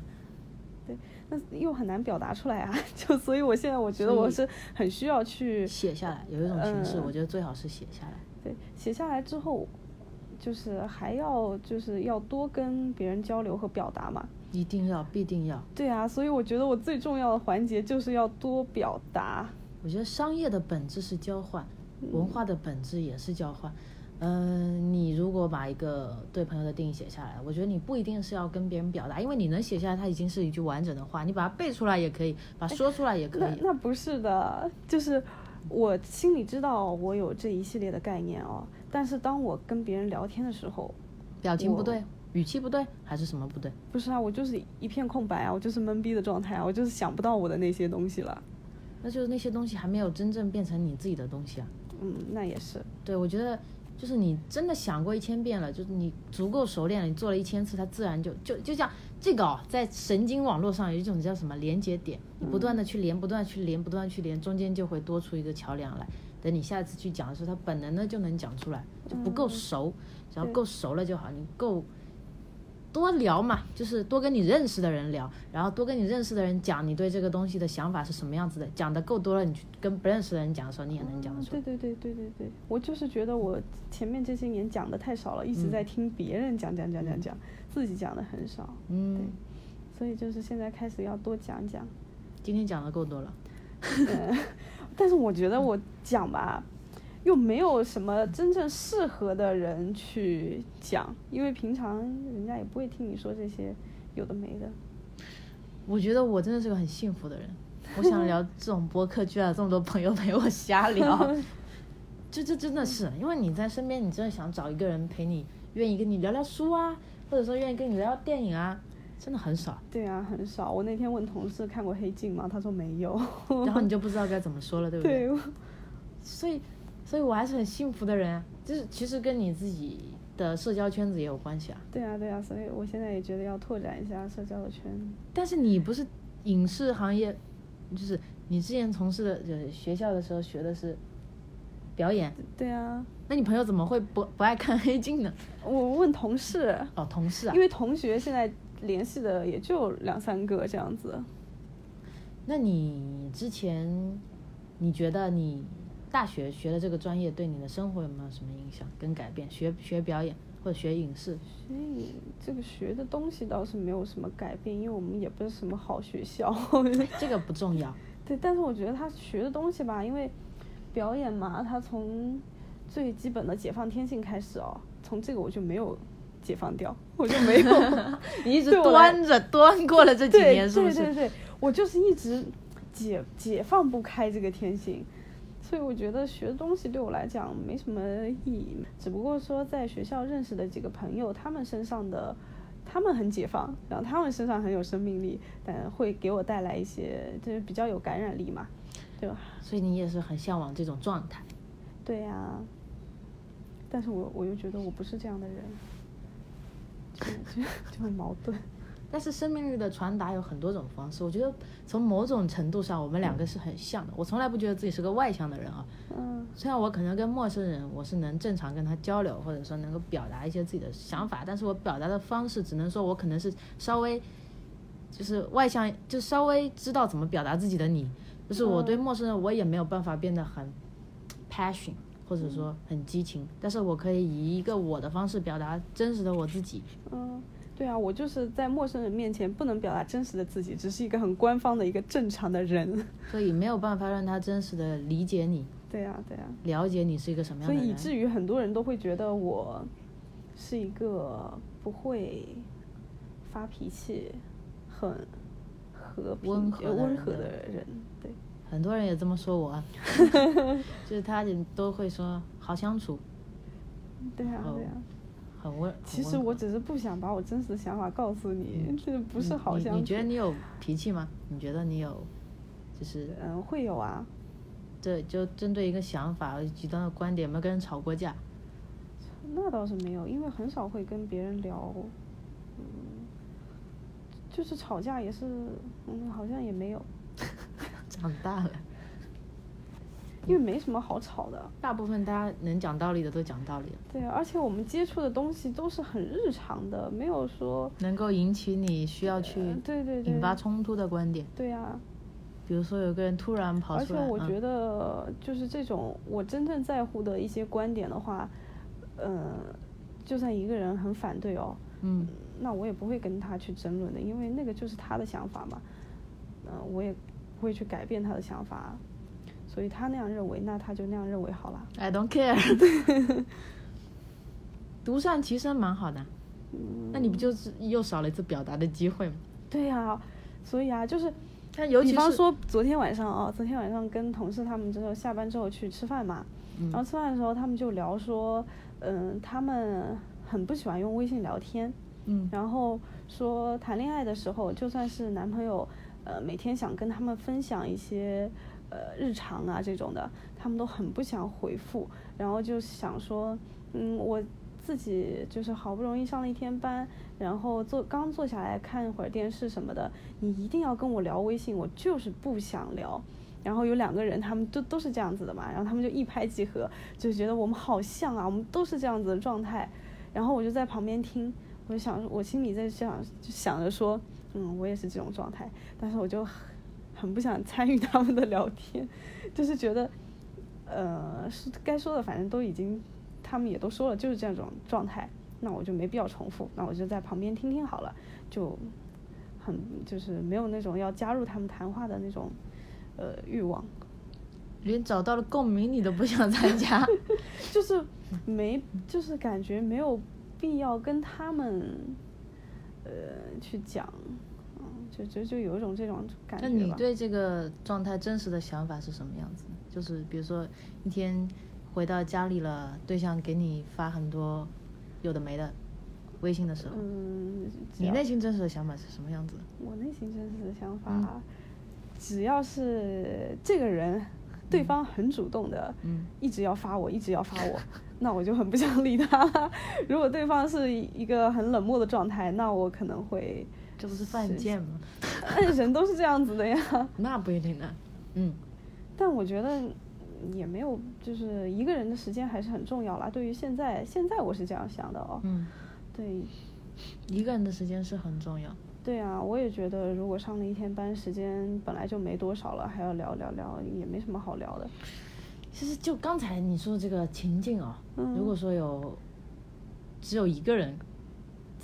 对，那又很难表达出来啊，就所以我现在我觉得我是很需要去写下来，有一种形式，嗯我觉得最好是写下来。对，写下来之后，就是还要就是要多跟别人交流和表达嘛。一定要，必定要。对啊，所以我觉得我最重要的环节就是要多表达。我觉得商业的本质是交换，文化的本质也是交换。嗯、你如果把一个对朋友的定义写下来，我觉得你不一定是要跟别人表达，因为你能写下来，它已经是一句完整的话，你把它背出来也可以，把它说出来也可以。那那不是的，就是我心里知道我有这一系列的概念哦，但是当我跟别人聊天的时候，表情不对，语气不对，还是什么不对？不是啊，我就是一片空白啊，我就是懵逼的状态啊，我就是想不到我的那些东西了。那就是那些东西还没有真正变成你自己的东西啊。嗯，那也是。对，我觉得就是你真的想过一千遍了，就是你足够熟练了，你做了一千次，它自然就就就像这个哦，在神经网络上有一种叫什么连接点，你不断的去连，不断去连，不断去连，中间就会多出一个桥梁来。等你下次去讲的时候，它本能的就能讲出来，就不够熟，只要够熟了就好，你够。多聊嘛，就是多跟你认识的人聊，然后多跟你认识的人讲你对这个东西的想法是什么样子的。讲的够多了，你去跟不认识的人讲的时候，你也能讲得出来。对对对对对对，我就是觉得我前面这些年讲的太少了，一直在听别人讲讲讲讲讲，自己讲的很少，嗯，所以就是现在开始要多讲讲。今天讲的够多了。嗯，但是我觉得我讲吧，又没有什么真正适合的人去讲，因为平常人家也不会听你说这些有的没的。我觉得我真的是个很幸福的人。我想聊这种播客，居然有这么多朋友陪我瞎聊，这这真的是，因为你在身边，你真的想找一个人陪你，愿意跟你聊聊书啊，或者说愿意跟你聊聊电影啊，真的很少。对啊，很少。我那天问同事看过《黑镜》吗？他说没有。然后你就不知道该怎么说了，对不对？对，所以，所以我还是很幸福的人啊。就是其实跟你自己的社交圈子也有关系啊。对啊，对啊，所以我现在也觉得要拓展一下社交的圈。但是你不是影视行业，就是你之前从事的，就是学校的时候学的是表演，对啊，那你朋友怎么会不不爱看黑镜呢？我问同事，哦，同事啊因。为同学现在联系的也就两三个这样子。那你之前，你觉得你大学学的这个专业对你的生活有没有什么影响跟改变？学学表演或者学影视，学影这个学的东西倒是没有什么改变，因为我们也不是什么好学校。这个不重要。对，但是我觉得他学的东西吧，因为表演嘛，他从最基本的解放天性开始哦，从这个我就没有解放掉，我就没有。你一直端着端过了这几年，是不是？对对对，我就是一直解解放不开这个天性，所以我觉得学东西对我来讲没什么意义，只不过说在学校认识的几个朋友，他们身上的。他们很解放，然后他们身上很有生命力，但会给我带来一些，就是比较有感染力嘛，对吧？所以你也是很向往这种状态。对呀、但是我我又觉得我不是这样的人，就就就很矛盾。但是生命力的传达有很多种方式，我觉得从某种程度上，我们两个是很像的。我从来不觉得自己是个外向的人啊，嗯虽然我可能跟陌生人我是能正常跟他交流，或者说能够表达一些自己的想法，但是我表达的方式只能说我可能是稍微就是外向，就稍微知道怎么表达自己的你，就是我对陌生人我也没有办法变得很 passion 或者说很激情，但是我可以以一个我的方式表达真实的我自己。嗯，对啊，我就是在陌生人面前不能表达真实的自己，只是一个很官方的一个正常的人。所以没有办法让他真实的理解你，对啊、对啊、了解你是一个什么样所的人。以以至于很多人都会觉得我是一个不会发脾气，很和平、温和温和人对的人，对，很多人也这么说我啊，就是他也都会说好相处，对啊，哦对啊。很温。其实我只是不想把我真实的想法告诉你，这不是好相处。你你觉得你有脾气吗？你觉得你有，就是嗯会有啊？对，就针对一个想法、极端的观点，有没有跟人吵过架？那倒是没有，因为很少会跟别人聊，嗯，就是吵架也是，嗯，好像也没有，长大了，因为没什么好吵的。大部分大家能讲道理的都讲道理了，对啊，而且我们接触的东西都是很日常的，没有说，能够引起你需要去呃对对对，引发冲突的观点。对啊，比如说有个人突然跑出来，而且我觉得就是这种我真正在乎的一些观点的话，呃，就算一个人很反对哦，嗯，那我也不会跟他去争论的，因为那个就是他的想法嘛，嗯、我也不会去改变他的想法，所以他那样认为，那他就那样认为好了。I don't care。独善其身蛮好的，那你不就是又少了一次表达的机会吗？对呀、所以啊，就是，但尤其是比方说昨天晚上啊，昨天晚上跟同事他们之后下班之后去吃饭嘛，嗯然后吃饭的时候他们就聊说，嗯，他们很不喜欢用微信聊天，嗯然后说谈恋爱的时候，就算是男朋友，呃，每天想跟他们分享一些呃日常啊这种的，他们都很不想回复，然后就想说，嗯，我自己就是好不容易上了一天班，然后坐刚坐下来看一会儿电视什么的，你一定要跟我聊微信，我就是不想聊。然后有两个人，他们都都是这样子的嘛，然后他们就一拍即合，就觉得我们好像啊，我们都是这样子的状态。然后我就在旁边听，我就想，我心里在想，就想着说，嗯，我也是这种状态，但是我就很很不想参与他们的聊天，就是觉得，呃，是该说的，反正都已经，他们也都说了，就是这种状态，那我就没必要重复，那我就在旁边听听好了，就很就是没有那种要加入他们谈话的那种呃欲望，连找到了共鸣你都不想参加，就是没，就是感觉没有必要跟他们，呃，去讲，嗯，就就就有一种这种感觉。那你对这个状态真实的想法是什么样子？就是比如说一天回到家里了，对象给你发很多有的没的微信的时候，嗯，你内心真实的想法是什么样子？我内心真实的想法，嗯只要是这个人对方很主动的，嗯一直要发我，一直要发我，那我就很不想理他。如果对方是一个很冷漠的状态，那我可能会，这不是犯贱吗？哎人都是这样子的呀。那不一定呢，嗯，但我觉得也没有，就是一个人的时间还是很重要啦。对于现在，现在我是这样想的哦。嗯，对，一个人的时间是很重要。对啊，我也觉得，如果上了一天班，时间本来就没多少了，还要聊聊聊，也没什么好聊的。其实就刚才你说的这个情境哦，嗯如果说有只有一个人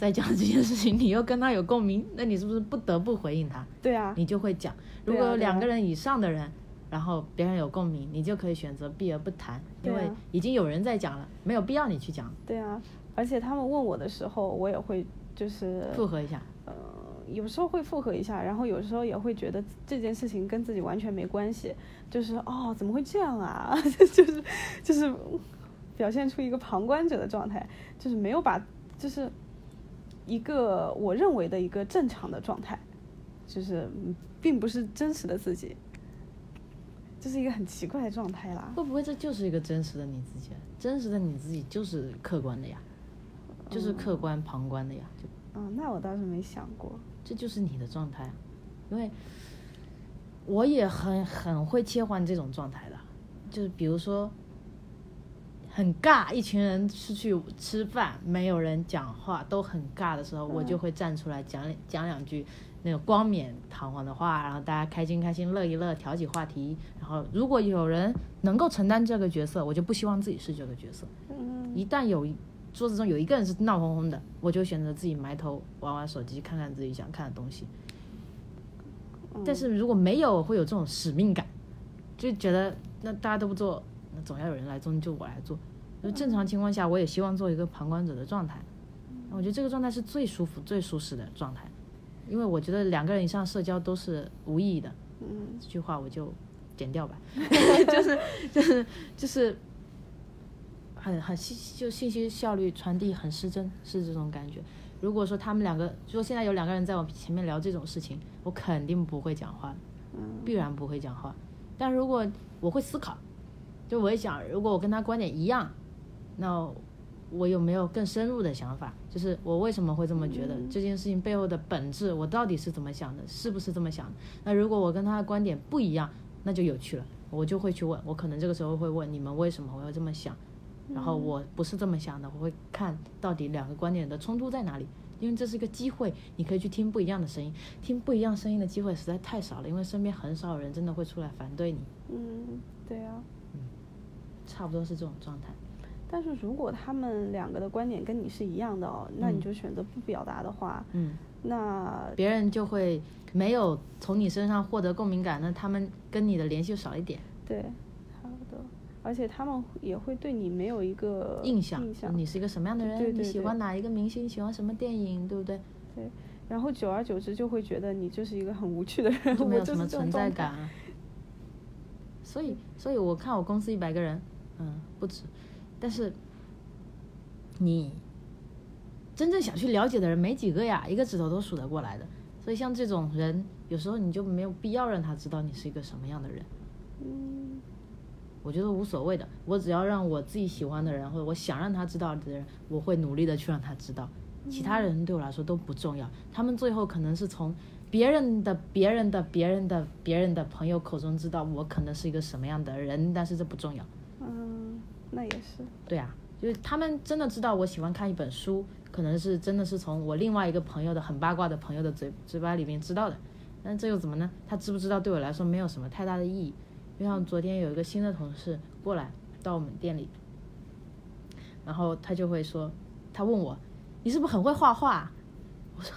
在讲这件事情，你又跟他有共鸣，那你是不是不得不回应他？对啊，你就会讲。如果两个人以上的人，然后别人有共鸣，你就可以选择避而不谈，因为已经有人在讲了，没有必要你去讲，对啊，而且他们问我的时候，我也会就是附和一下。呃，有时候会附和一下，然后有时候也会觉得这件事情跟自己完全没关系，就是哦，怎么会这样啊？就是就是表现出一个旁观者的状态，就是没有把就是一个我认为的一个正常的状态，就是嗯并不是真实的自己，这是一个很奇怪的状态啦。会不会这就是一个真实的你自己？真实的你自己就是客观的呀，就是客观旁观的呀，就嗯，那我倒是没想过。这就是你的状态啊。因为我也很很会切换这种状态的，就是比如说很尬，一群人出去吃饭，没有人讲话，都很尬的时候，我就会站出来讲讲两句那个光冕堂皇的话，然后大家开心开心，乐一乐，挑起话题。然后如果有人能够承担这个角色，我就不希望自己是这个角色。嗯一旦有桌子中有一个人是闹哄哄的，我就选择自己埋头玩玩手机，看看自己想看的东西。但是如果没有，会有这种使命感，就觉得那大家都不做，那总要有人来做，就我来做。就正常情况下，我也希望做一个旁观者的状态。我觉得这个状态是最舒服、最舒适的状态。因为我觉得两个人以上社交都是无意义的。嗯这句话我就剪掉吧，就是就是就是很很信就信息效率传递很失真，是这种感觉。如果说他们两个，就说现在有两个人在我前面聊这种事情，我肯定不会讲话，必然不会讲话。但如果我会思考，就我会想，如果我跟他观点一样，那我有没有更深入的想法？就是我为什么会这么觉得？这件事情背后的本质，我到底是怎么想的？是不是这么想的？那如果我跟他的观点不一样，那就有趣了。我就会去问，我可能这个时候会问你们为什么我会这么想，然后我不是这么想的，我会看到底两个观点的冲突在哪里。因为这是一个机会，你可以去听不一样的声音，听不一样声音的机会实在太少了，因为身边很少有人真的会出来反对你，嗯，对啊。差不多是这种状态。但是如果他们两个的观点跟你是一样的哦，那你就选择不表达的话，嗯，那别人就会没有从你身上获得共鸣感，那他们跟你的联系就少一点。对，好的，而且他们也会对你没有一个印象，印象。你是一个什么样的人，对对你喜欢哪一个明星，喜欢什么电影，对不对？对，然后久而久之就会觉得你就是一个很无趣的人，就没有什么存在感啊。所以，所以我看我公司一百个人，嗯，不止，但是你真正想去了解的人没几个呀，一个指头都数得过来的。所以像这种人，有时候你就没有必要让他知道你是一个什么样的人。嗯，我觉得无所谓的，我只要让我自己喜欢的人，或者我想让他知道的人，我会努力的去让他知道。其他人对我来说都不重要，他们最后可能是从别人的、别人的、别人的、别人的朋友口中知道我可能是一个什么样的人，但是这不重要。嗯，那也是，对啊，就是他们真的知道我喜欢看一本书，可能是真的是从我另外一个朋友的很八卦的朋友的嘴嘴巴里面知道的，但这又怎么呢？他知不知道对我来说没有什么太大的意义。就像昨天有一个新的同事过来到我们店里，然后他就会说，他问我，你是不是很会画画？我说，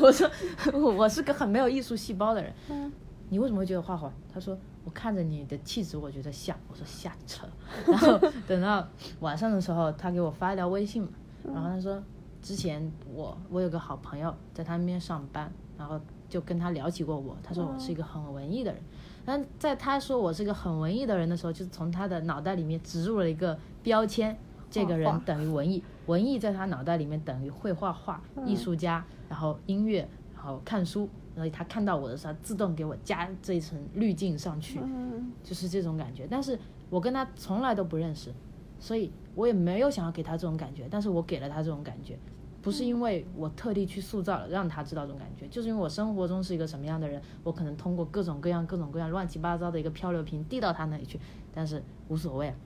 我说我是个很没有艺术细胞的人。嗯你为什么会觉得画画？他说我看着你的气质，我觉得像。我说瞎扯。然后等到晚上的时候，他给我发一条微信嘛，然后他说之前我我有个好朋友在他那边上班，然后就跟他聊起过我，他说我是一个很文艺的人。但在他说我是一个很文艺的人的时候，就是从他的脑袋里面植入了一个标签，这个人等于文艺，文艺在他脑袋里面等于会画画、艺术家，然后音乐，然后看书，所以他看到我的时候，自动给我加这一层滤镜上去，嗯。就是这种感觉。但是我跟他从来都不认识，所以我也没有想要给他这种感觉，但是我给了他这种感觉。不是因为我特地去塑造了让他知道这种感觉，就是因为我生活中是一个什么样的人，我可能通过各种各样、各种各样乱七八糟的一个漂流瓶递到他那里去，但是无所谓。啊，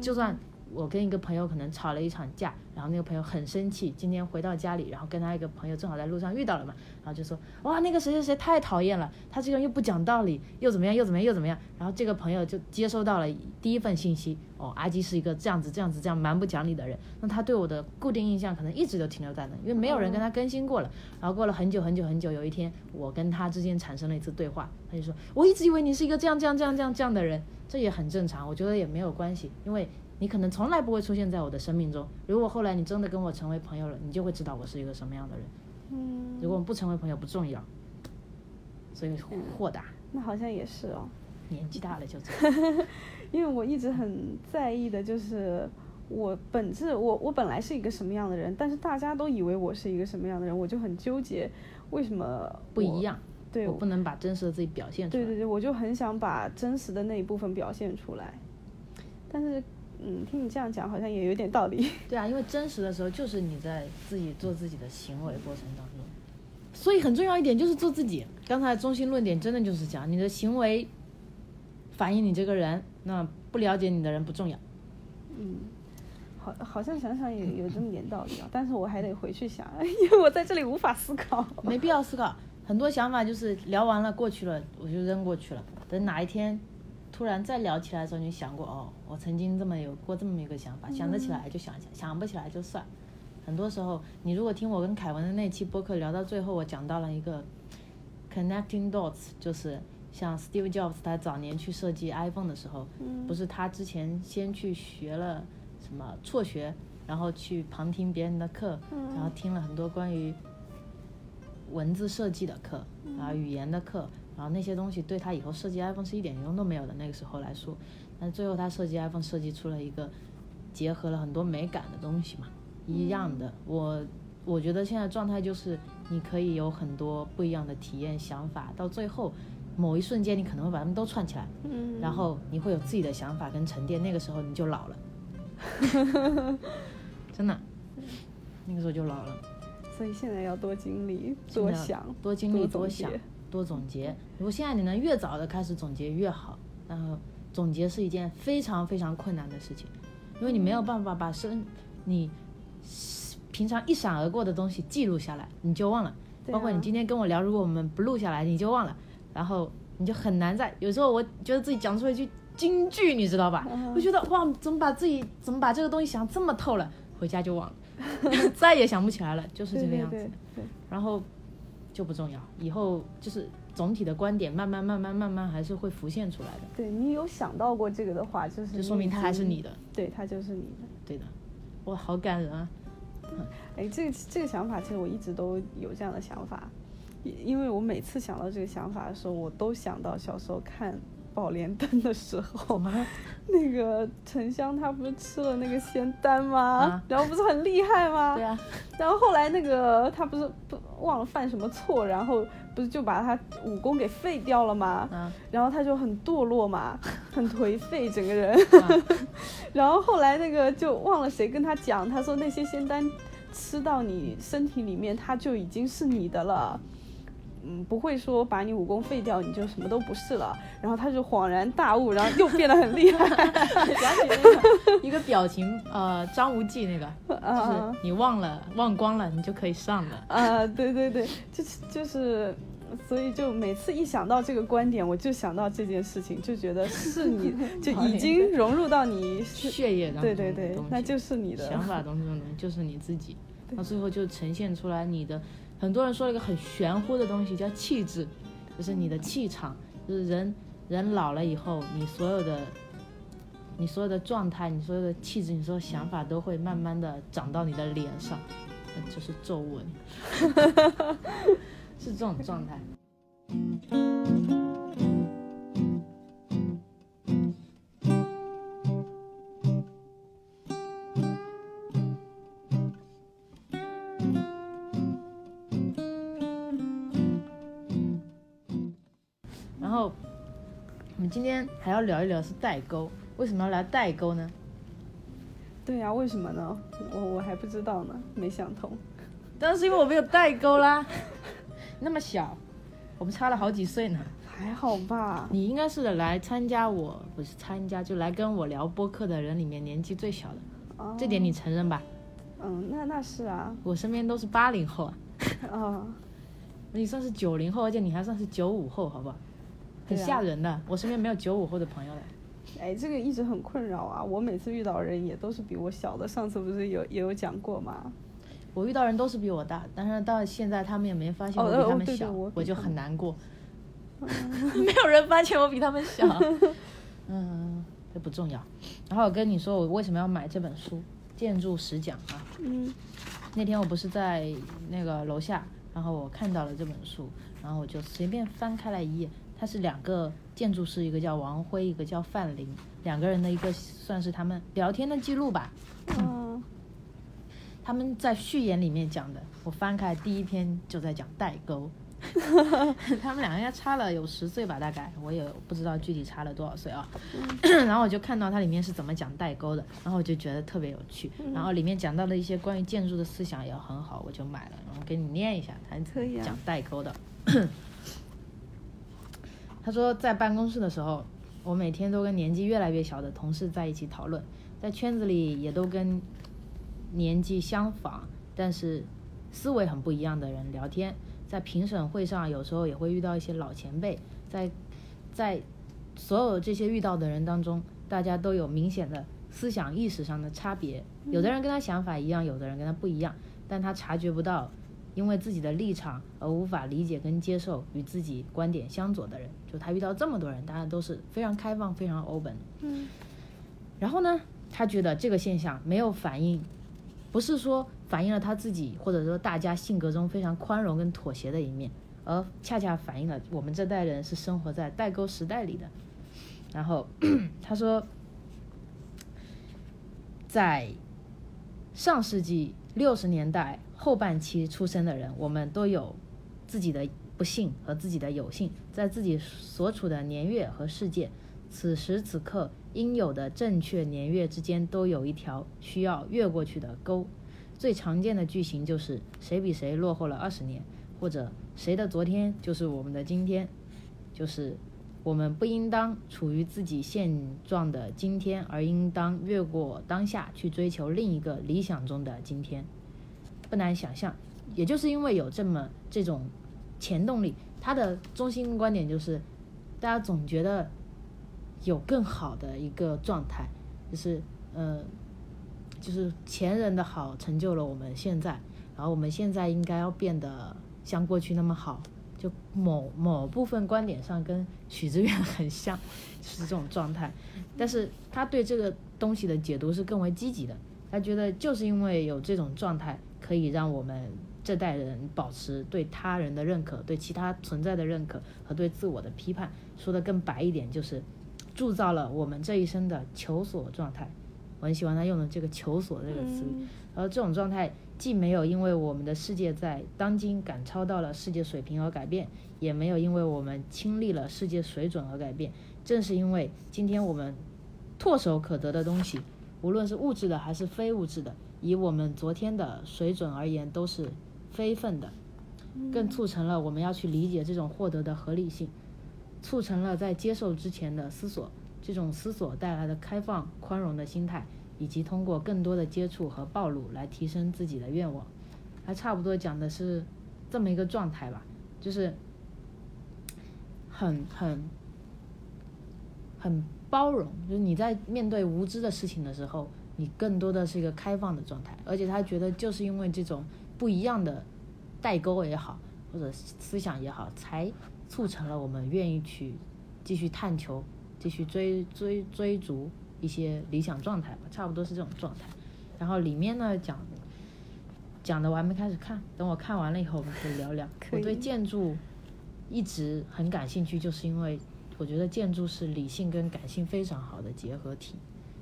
就算我跟一个朋友可能吵了一场架，然后那个朋友很生气，今天回到家里，然后跟他一个朋友正好在路上遇到了嘛，然后就说哇那个谁谁谁太讨厌了，他这个人又不讲道理，又怎么样又怎么样又怎么样，然后这个朋友就接收到了第一份信息，哦阿基是一个这样子这样子这样蛮不讲理的人，那他对我的固定印象可能一直都停留在那，因为没有人跟他更新过了，然后过了很久很久很久，有一天我跟他之间产生了一次对话，他就说我一直以为你是一个这样这样这样这样这样的人，这也很正常，我觉得也没有关系，因为。你可能从来不会出现在我的生命中。如果后来你真的跟我成为朋友了，你就会知道我是一个什么样的人。嗯，如果我们不成为朋友不重要，所以豁达，那好像也是哦，年纪大了就这样。因为我一直很在意的就是我本质，我我本来是一个什么样的人，但是大家都以为我是一个什么样的人，我就很纠结，为什么不一样。对，我不能把真实的自己表现出来。对对对，我就很想把真实的那一部分表现出来，但是嗯，听你这样讲好像也有点道理。对啊，因为真实的时候就是你在自己做自己的行为过程当中，所以很重要一点就是做自己。刚才中心论点真的就是讲你的行为反映你这个人，那不了解你的人不重要。嗯，好，好像想想也有这么点道理啊，但是我还得回去想，因为我在这里无法思考。没必要思考，很多想法就是聊完了过去了，我就扔过去了。等哪一天突然再聊起来的时候，你想过哦，我曾经这么有过这么一个想法，想得起来就想一想，想不起来就算。很多时候，你如果听我跟凯文的那期播客聊到最后，我讲到了一个 connecting dots，就是像 Steve Jobs 他早年去设计 iPhone 的时候，不是他之前先去学了什么辍学，然后去旁听别人的课，然后听了很多关于文字设计的课，然后语言的课，然后那些东西对他以后设计 iPhone 是一点用都没有的。那个时候来说，但最后他设计 iPhone 设计出了一个结合了很多美感的东西嘛，一样的。我我觉得现在状态就是你可以有很多不一样的体验想法，到最后某一瞬间你可能会把它们都串起来，嗯，然后你会有自己的想法跟沉淀，那个时候你就老了，真的，那个时候就老了。所以现在要多经历，多想，多经历，多多想多总结。如果现在你能越早的开始总结越好，然后总结是一件非常非常困难的事情，因为你没有办法把生你平常一闪而过的东西记录下来，你就忘了。包括你啊今天跟我聊，如果我们不录下来，你就忘了，然后你就很难在。有时候我觉得自己讲出了一句金句，你知道吧？嗯我觉得哇，怎么把自己怎么把这个东西想这么透了，回家就忘了，再也想不起来了，就是这个样子。然后就不重要，以后就是总体的观点慢慢慢慢慢慢还是会浮现出来的，对你有想到过这个的话，就是就说明他还是你的，对，他就是你的。对的。哇，好感人啊！哎，这个这个想法，其实我一直都有这样的想法，因因为我每次想到这个想法的时候，我都想到小时候看《宝莲灯》的时候，那个沉香他不是吃了那个仙丹吗？啊然后不是很厉害吗？对啊，然后后来那个他不是不忘了犯什么错，然后不是就把他武功给废掉了吗？啊，然后他就很堕落嘛，很颓废整个人。啊 然后后来那个就忘了谁跟他讲，他说那些仙丹吃到你身体里面，它就已经是你的了。嗯，不会说把你武功废掉，你就什么都不是了。然后他就恍然大悟，然后又变得很厉害。想起那个一个表情，呃，张无忌那个，就是啊你忘了忘光了，你就可以上了。啊，对对对，就是就是，所以就每次一想到这个观点，我就想到这件事情，就觉得是你 就已经融入到你血液当中那就是你的想法当中的就是你自己，到最后就呈现出来你的。很多人说了一个很玄乎的东西叫气质，就是你的气场，就是人人老了以后，你所有的你所有的状态，你所有的气质，你所有想法都会慢慢的长到你的脸上，就是皱纹，是这种状态。后我们今天还要聊一聊是代沟，为什么要聊代沟呢？对呀、为什么呢？我我还不知道呢，没想通。当然是因为我们有代沟啦，那么小，我们差了好几岁呢。还好吧？你应该是来参加我，不是参加，就来跟我聊播客的人里面年纪最小的，哦这点你承认吧？嗯，那那是啊，我身边都是八零后啊，啊，你算是九零后，而且你还算是九五后，好不好？很吓人的，我身边没有九五后的朋友的。哎，这个一直很困扰啊。我每次遇到人也都是比我小的，上次不是有也有讲过吗？我遇到人都是比我大，但是到现在他们也没发现哦我比他们小，就我比他们很难过。没有人发现我比他们小，嗯，这不重要。然后我跟你说，我为什么要买这本书《建筑史讲》啊？嗯那天我不是在那个楼下，然后我看到了这本书，然后我就随便翻开了一页，它是两个建筑师，一个叫王辉，一个叫范林，两个人的一个算是他们聊天的记录吧。嗯他们在序言里面讲的，我翻开第一篇就在讲代沟。他们两个应该差了有十岁吧，大概我也不知道具体差了多少岁啊。然后我就看到它里面是怎么讲代沟的，然后我就觉得特别有趣。然后里面讲到了一些关于建筑的思想也很好，我就买了。然后给你念一下，它可以啊讲代沟的。他说，在办公室的时候，我每天都跟年纪越来越小的同事在一起讨论，在圈子里也都跟年纪相仿，但是思维很不一样的人聊天。在评审会上，有时候也会遇到一些老前辈，在在所有这些遇到的人当中，大家都有明显的思想意识上的差别。有的人跟他想法一样，有的人跟他不一样，但他察觉不到，因为自己的立场而无法理解跟接受与自己观点相左的人。就他遇到这么多人，大家都是非常开放、非常 open。嗯然后呢，他觉得这个现象没有反映不是说反映了他自己或者说大家性格中非常宽容跟妥协的一面，而恰恰反映了我们这代人是生活在代沟时代里的。然后 他说，在上世纪六十年代后半期出生的人，我们都有自己的不幸和自己的有幸，在自己所处的年月和世界，此时此刻应有的正确年月之间都有一条需要越过去的沟。最常见的句型就是谁比谁落后了二十年，或者谁的昨天就是我们的今天，就是我们不应当处于自己现状的今天，而应当越过当下去追求另一个理想中的今天。不难想象，也就是因为有这么这种前动力，他的中心观点就是，大家总觉得有更好的一个状态，就是呃，就是前人的好成就了我们现在，然后我们现在应该要变得像过去那么好，就某某部分观点上跟许知远 很像，就是这种状态。但是他对这个东西的解读是更为积极的，他觉得就是因为有这种状态，可以让我们这代人保持对他人的认可、对其他存在的认可和对自我的批判。说的更白一点，就是铸造了我们这一生的求索状态。我很喜欢他用的这个“求索”这个词语。而这种状态既没有因为我们的世界在当今赶超到了世界水平而改变，也没有因为我们亲历了世界水准而改变。正是因为今天我们唾手可得的东西，无论是物质的还是非物质的，以我们昨天的水准而言，都是非分的，更促成了我们要去理解这种获得的合理性，促成了在接受之前的思索。这种思索带来的开放、宽容的心态，以及通过更多的接触和暴露来提升自己的愿望，还差不多讲的是这么一个状态吧，就是很很很包容，就是你在面对无知的事情的时候，你更多的是一个开放的状态，而且他觉得就是因为这种不一样的代沟也好，或者思想也好，才促成了我们愿意去继续探求。继续追追追逐一些理想状态吧，差不多是这种状态。然后里面呢讲讲的我还没开始看，等我看完了以后我们可以聊聊。我对建筑一直很感兴趣，就是因为我觉得建筑是理性跟感性非常好的结合体，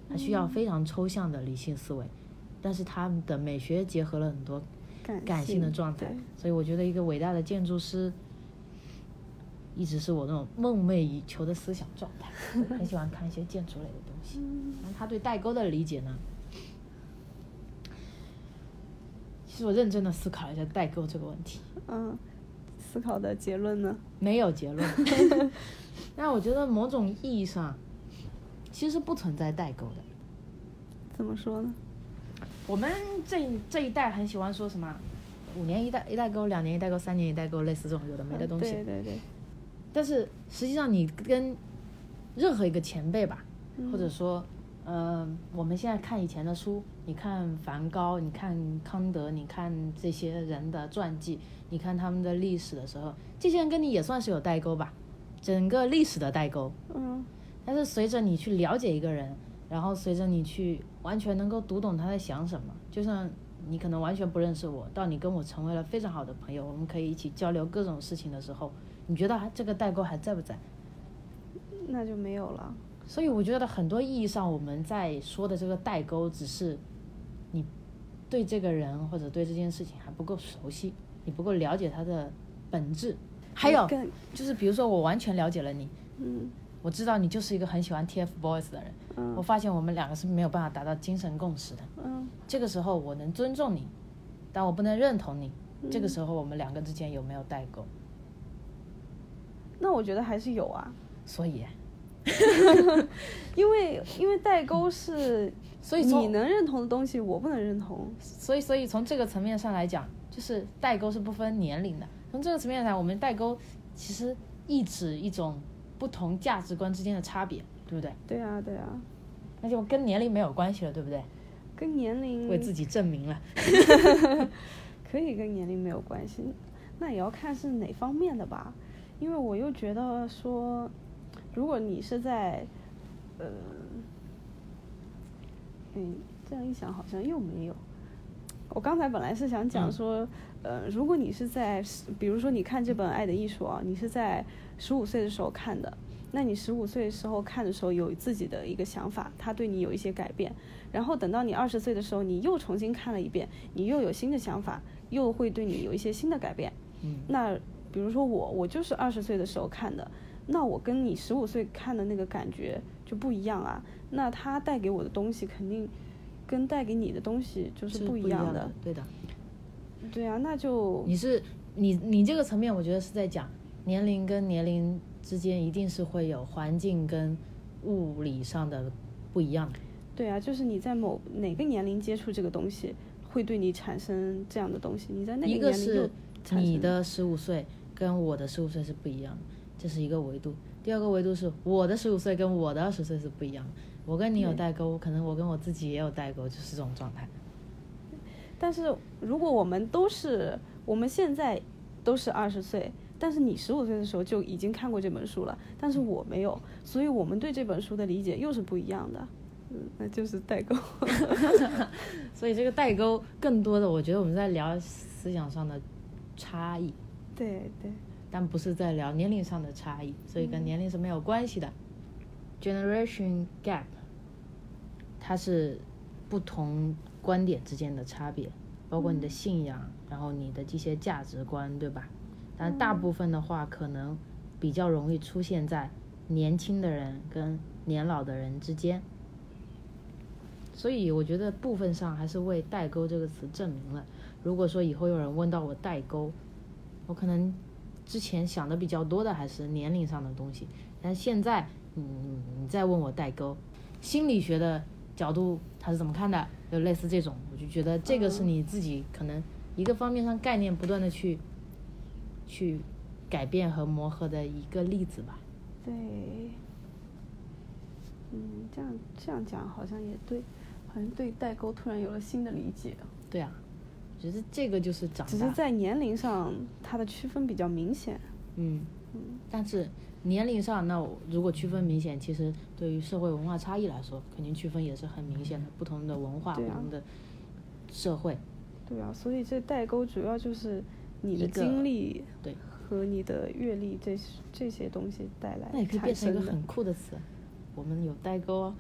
它需要非常抽象的理性思维，但是它的美学结合了很多感感性的状态，所以我觉得一个伟大的建筑师。一直是我那种梦寐以求的思想状态，很喜欢看一些建筑类的东西。那他对代沟的理解呢，其实我认真的思考了一下代沟这个问题，嗯，思考的结论呢？没有结论。但我觉得某种意义上，其实不存在代沟的。怎么说呢？我们这这一代很喜欢说什么五年一代一代沟，两年一代沟，三年一代沟，类似这种有的没的东西。对对对，但是实际上，你跟任何一个前辈吧，嗯或者说，呃，我们现在看以前的书，你看梵高，你看康德，你看这些人的传记，你看他们的历史的时候，这些人跟你也算是有代沟吧，整个历史的代沟。嗯但是随着你去了解一个人，然后随着你去完全能够读懂他在想什么，就像你可能完全不认识我，到你跟我成为了非常好的朋友，我们可以一起交流各种事情的时候，你觉得还这个代沟还在不在？那就没有了。所以我觉得很多意义上我们在说的这个代沟，只是你对这个人或者对这件事情还不够熟悉，你不够了解他的本质。还有就是，比如说我完全了解了你，嗯我知道你就是一个很喜欢 TFBOYS 的人，嗯我嗯发现我们两个是没有办法达到精神共识的。嗯这个时候我能尊重你，但我不能认同你。嗯这个时候我们两个之间有没有代沟？那我觉得还是有啊，所以，因为因为代沟是所以你能认同的东西，我不能认同。所以，所以从这个层面上来讲，就是代沟是不分年龄的。从这个层面上，我们代沟其实意指一种不同价值观之间的差别，对不对？对啊对啊，那就跟年龄没有关系了，对不对？跟年龄为自己证明了。可以跟年龄没有关系，那也要看是哪方面的吧。因为我又觉得说，如果你是在，呃，嗯，这样一想好像又没有。我刚才本来是想讲嗯说，呃，如果你是在，比如说你看这本《爱的艺术》啊，你是在十五岁的时候看的，那你十五岁的时候看的时候有自己的一个想法，它对你有一些改变，然后等到你二十岁的时候，你又重新看了一遍，你又有新的想法，又会对你有一些新的改变。嗯那比如说我，我就是二十岁的时候看的，那我跟你十五岁看的那个感觉就不一样啊。那它带给我的东西肯定跟带给你的东西就是是不一样的。对的。对啊，那就你是你你这个层面，我觉得是在讲年龄跟年龄之间一定是会有环境跟物理上的不一样。对啊，就是你在某哪个年龄接触这个东西，会对你产生这样的东西。你在那一个年龄又是你的十五岁跟我的十五岁是不一样的，这是一个维度。第二个维度是我的十五岁跟我的二十岁是不一样的。我跟你有代沟，可能我跟我自己也有代沟，就是这种状态。但是如果我们都是我们现在都是二十岁，但是你十五岁的时候就已经看过这本书了，但是我没有，所以我们对这本书的理解又是不一样的。嗯，那就是代沟。所以这个代沟更多的，我觉得我们在聊思想上的差异，对对，但不是在聊年龄上的差异，所以跟年龄是没有关系的。Generation gap，它是不同观点之间的差别，包括你的信仰，然后你的这些价值观，对吧？但大部分的话，可能比较容易出现在年轻的人跟年老的人之间。所以我觉得部分上还是为“代沟”这个词证明了。如果说以后有人问到我代沟，我可能之前想的比较多的还是年龄上的东西，但现在，嗯，你再问我代沟，心理学的角度他是怎么看的？就类似这种，我就觉得这个是你自己可能一个方面上概念不断的去去改变和磨合的一个例子吧。对，嗯，这样这样讲好像也对，好像对代沟突然有了新的理解。对啊，我觉得这个就是长大。只是在年龄上，它的区分比较明显。嗯，但是年龄上，那我如果区分明显，其实对于社会文化差异来说，肯定区分也是很明显的。不同的文化，啊不同的社会，对啊，所以这代沟主要就是你的经历对，和你的阅历这这些东西带来那也可以变成一个很。酷的词。我们有代沟哦，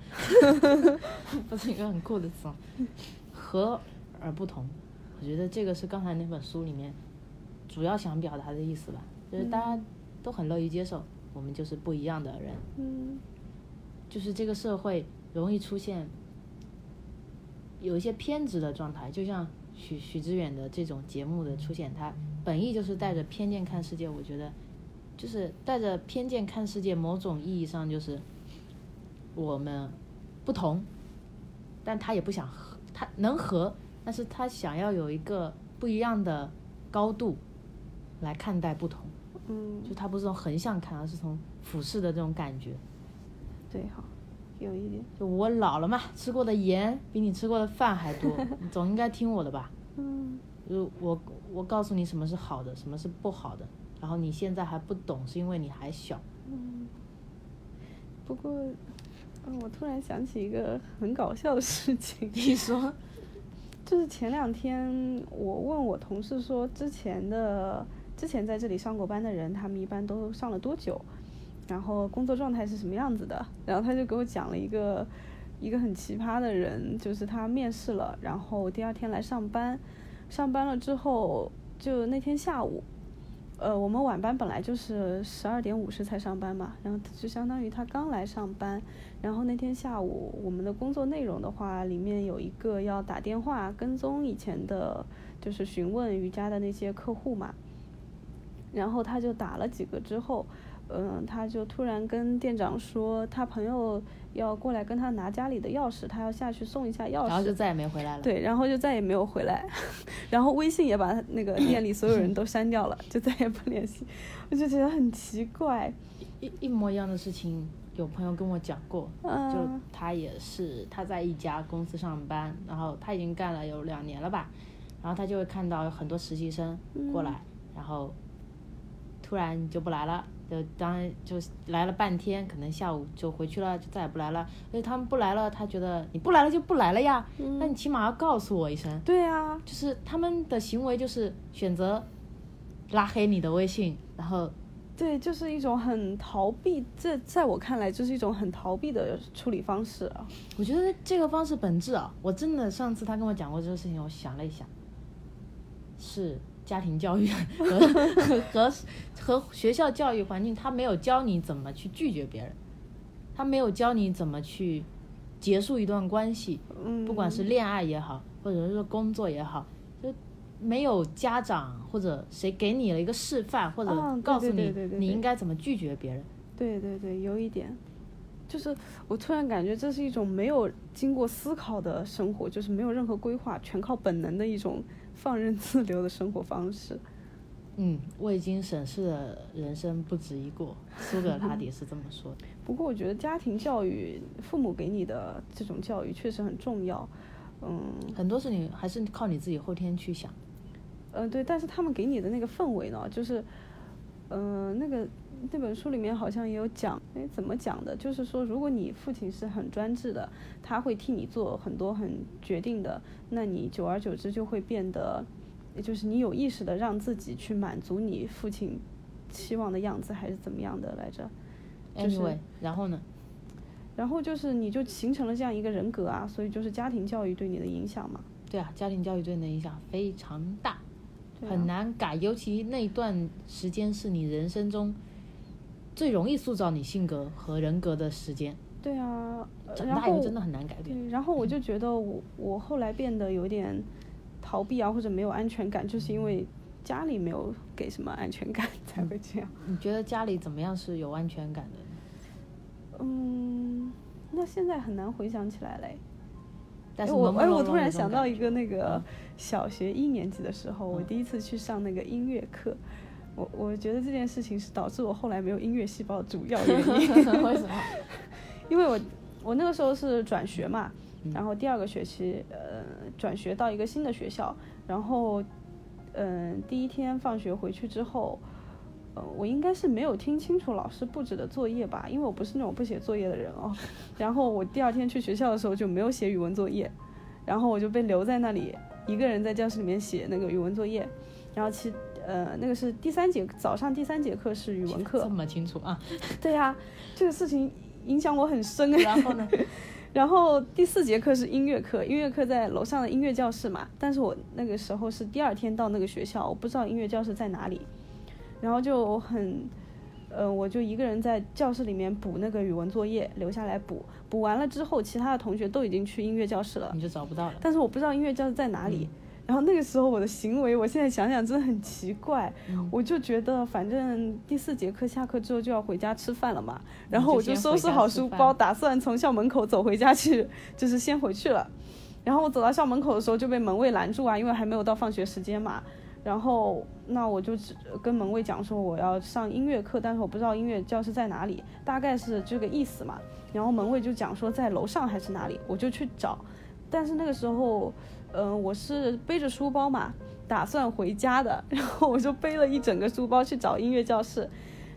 不是一个很酷的词哦，和而不同。我觉得这个是刚才那本书里面主要想表达的意思吧，就是大家都很乐于接受，我们就是不一样的人。嗯就是这个社会容易出现有一些偏执的状态，就像许许知远的这种节目的出现，他本意就是带着偏见看世界。我觉得，就是带着偏见看世界，某种意义上就是我们不同，但他也不想和，他能和，但是他想要有一个不一样的高度来看待不同，嗯，就他不是从横向看，而是从俯视的这种感觉。对好，有一点。就我老了嘛，吃过的盐比你吃过的饭还多，你总应该听我的吧？嗯就我我告诉你什么是好的，什么是不好的，然后你现在还不懂，是因为你还小。嗯。不过，嗯，我突然想起一个很搞笑的事情。你说，就是前两天我问我同事说，之前的之前在这里上过班的人，他们一般都上了多久，然后工作状态是什么样子的，然后他就给我讲了一个一个很奇葩的人，就是他面试了，然后第二天来上班，上班了之后，就那天下午。呃，我们晚班本来就是十二点五十才上班嘛，然后就相当于他刚来上班，然后那天下午我们的工作内容的话，里面有一个要打电话跟踪以前的，就是询问瑜伽的那些客户嘛，然后他就打了几个之后，嗯、他就突然跟店长说，他朋友要过来跟他拿家里的钥匙，他要下去送一下钥匙，然后就再也没回来了。，对，然后就再也没有回来，然后微信也把那个店里所有人都删掉了，就再也不联系，我就觉得很奇怪，一一模一样的事情，有朋友跟我讲过，就嗯他也是他在一家公司上班，然后他已经干了有两年了吧，然后他就会看到有很多实习生过来，然后突然就不来了，就当然就来了半天，可能下午就回去了，就再也不来了。所以他们不来了，他觉得你不来了就不来了呀，那你起码要告诉我一声。对啊，就是他们的行为就是选择拉黑你的微信，然后对，就是一种很逃避，这在我看来就是一种很逃避的处理方式啊。我觉得这个方式本质啊，我真的上次他跟我讲过这个事情，我想了一下，是家庭教育 和和和学校教育环境，他没有教你怎么去拒绝别人，他没有教你怎么去结束一段关系，嗯，不管是恋爱也好，或者是工作也好，就没有家长或者谁给你了一个示范，或者告诉你你应该怎么拒绝别人。对对对，有一点，就是我突然感觉这是一种没有经过思考的生活，就是没有任何规划，全靠本能的一种放任自流的生活方式。嗯，未经审视的人生不值一过，苏格拉底是这么说的。不过我觉得家庭教育，父母给你的这种教育确实很重要。嗯，很多事情还是靠你自己后天去想。呃，对，但是他们给你的那个氛围呢，就是，嗯、那个那本书里面好像也有讲，哎，怎么讲的？就是说，如果你父亲是很专制的，他会替你做很多很决定的，那你久而久之就会变得，也就是你有意识的让自己去满足你父亲期望的样子，还是怎么样的来着？就是 Anyway，然后呢？然后就是你就形成了这样一个人格啊，所以就是家庭教育对你的影响嘛。对啊，家庭教育对你的影响非常大，啊很难改。尤其那段时间是你人生中最容易塑造你性格和人格的时间。对啊，大以后真的很难改变。对，然后我就觉得我我后来变得有点逃避啊，或者没有安全感，就是因为家里没有给什么安全感 才会这样。你觉得家里怎么样是有安全感的？嗯，那现在很难回想起来嘞。但是哎我哎，我突然想到一个那个嗯小学一年级的时候，我嗯第一次去上那个音乐课。我我觉得这件事情是导致我后来没有音乐细胞的主要原因。为什么？因为我我那个时候是转学嘛，嗯然后第二个学期呃转学到一个新的学校，然后嗯、呃第一天放学回去之后，呃我应该是没有听清楚老师布置的作业吧，因为我不是那种不写作业的人哦。然后我第二天去学校的时候就没有写语文作业，然后我就被留在那里一个人在教室里面写那个语文作业，然后其呃那个是第三节早上第三节课是语文课这，么清楚啊？对呀、这个事情影响我很深哎。然后呢？然后第四节课是音乐课，音乐课在楼上的音乐教室嘛。但是我那个时候是第二天到那个学校，我不知道音乐教室在哪里，然后就很，呃，我就一个人在教室里面补那个语文作业，留下来补。补完了之后，其他的同学都已经去音乐教室了，你就找不到了。但是我不知道音乐教室在哪里。嗯然后那个时候我的行为，我现在想想真的很奇怪。嗯我就觉得反正第四节课下课之后就要回家吃饭了嘛，然后我就收拾好书包，打算从校门口走回家去，就是先回去了。然后我走到校门口的时候就被门卫拦住啊，因为还没有到放学时间嘛。然后那我就只跟门卫讲说我要上音乐课，但是我不知道音乐教室在哪里，大概是这个意思嘛。然后门卫就讲说在楼上还是哪里，我就去找。但是那个时候，嗯、我是背着书包嘛，打算回家的，然后我就背了一整个书包去找音乐教室，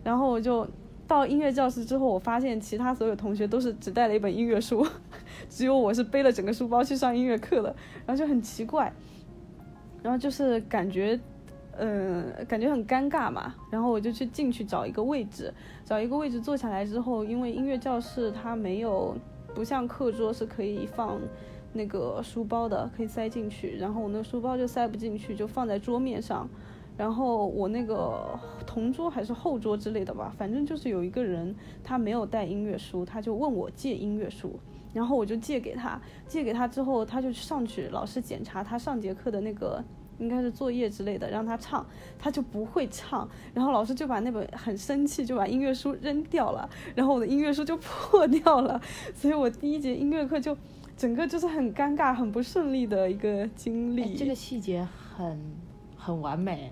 然后我就到音乐教室之后，我发现其他所有同学都是只带了一本音乐书，只有我是背了整个书包去上音乐课的，然后就很奇怪，然后就是感觉。嗯，感觉很尴尬嘛，然后我就去进去找一个位置，找一个位置坐下来之后，因为音乐教室它没有不像课桌是可以放那个书包的，可以塞进去，然后我那个书包就塞不进去，就放在桌面上。然后我那个同桌还是后桌之类的吧，反正就是有一个人他没有带音乐书，他就问我借音乐书，然后我就借给他，借给他之后他就上去，老师检查他上节课的那个应该是作业之类的，让他唱，他就不会唱，然后老师就把那本很生气，就把音乐书扔掉了，然后我的音乐书就破掉了，所以我第一节音乐课就整个就是很尴尬、很不顺利的一个经历。哎，这个细节很很完美，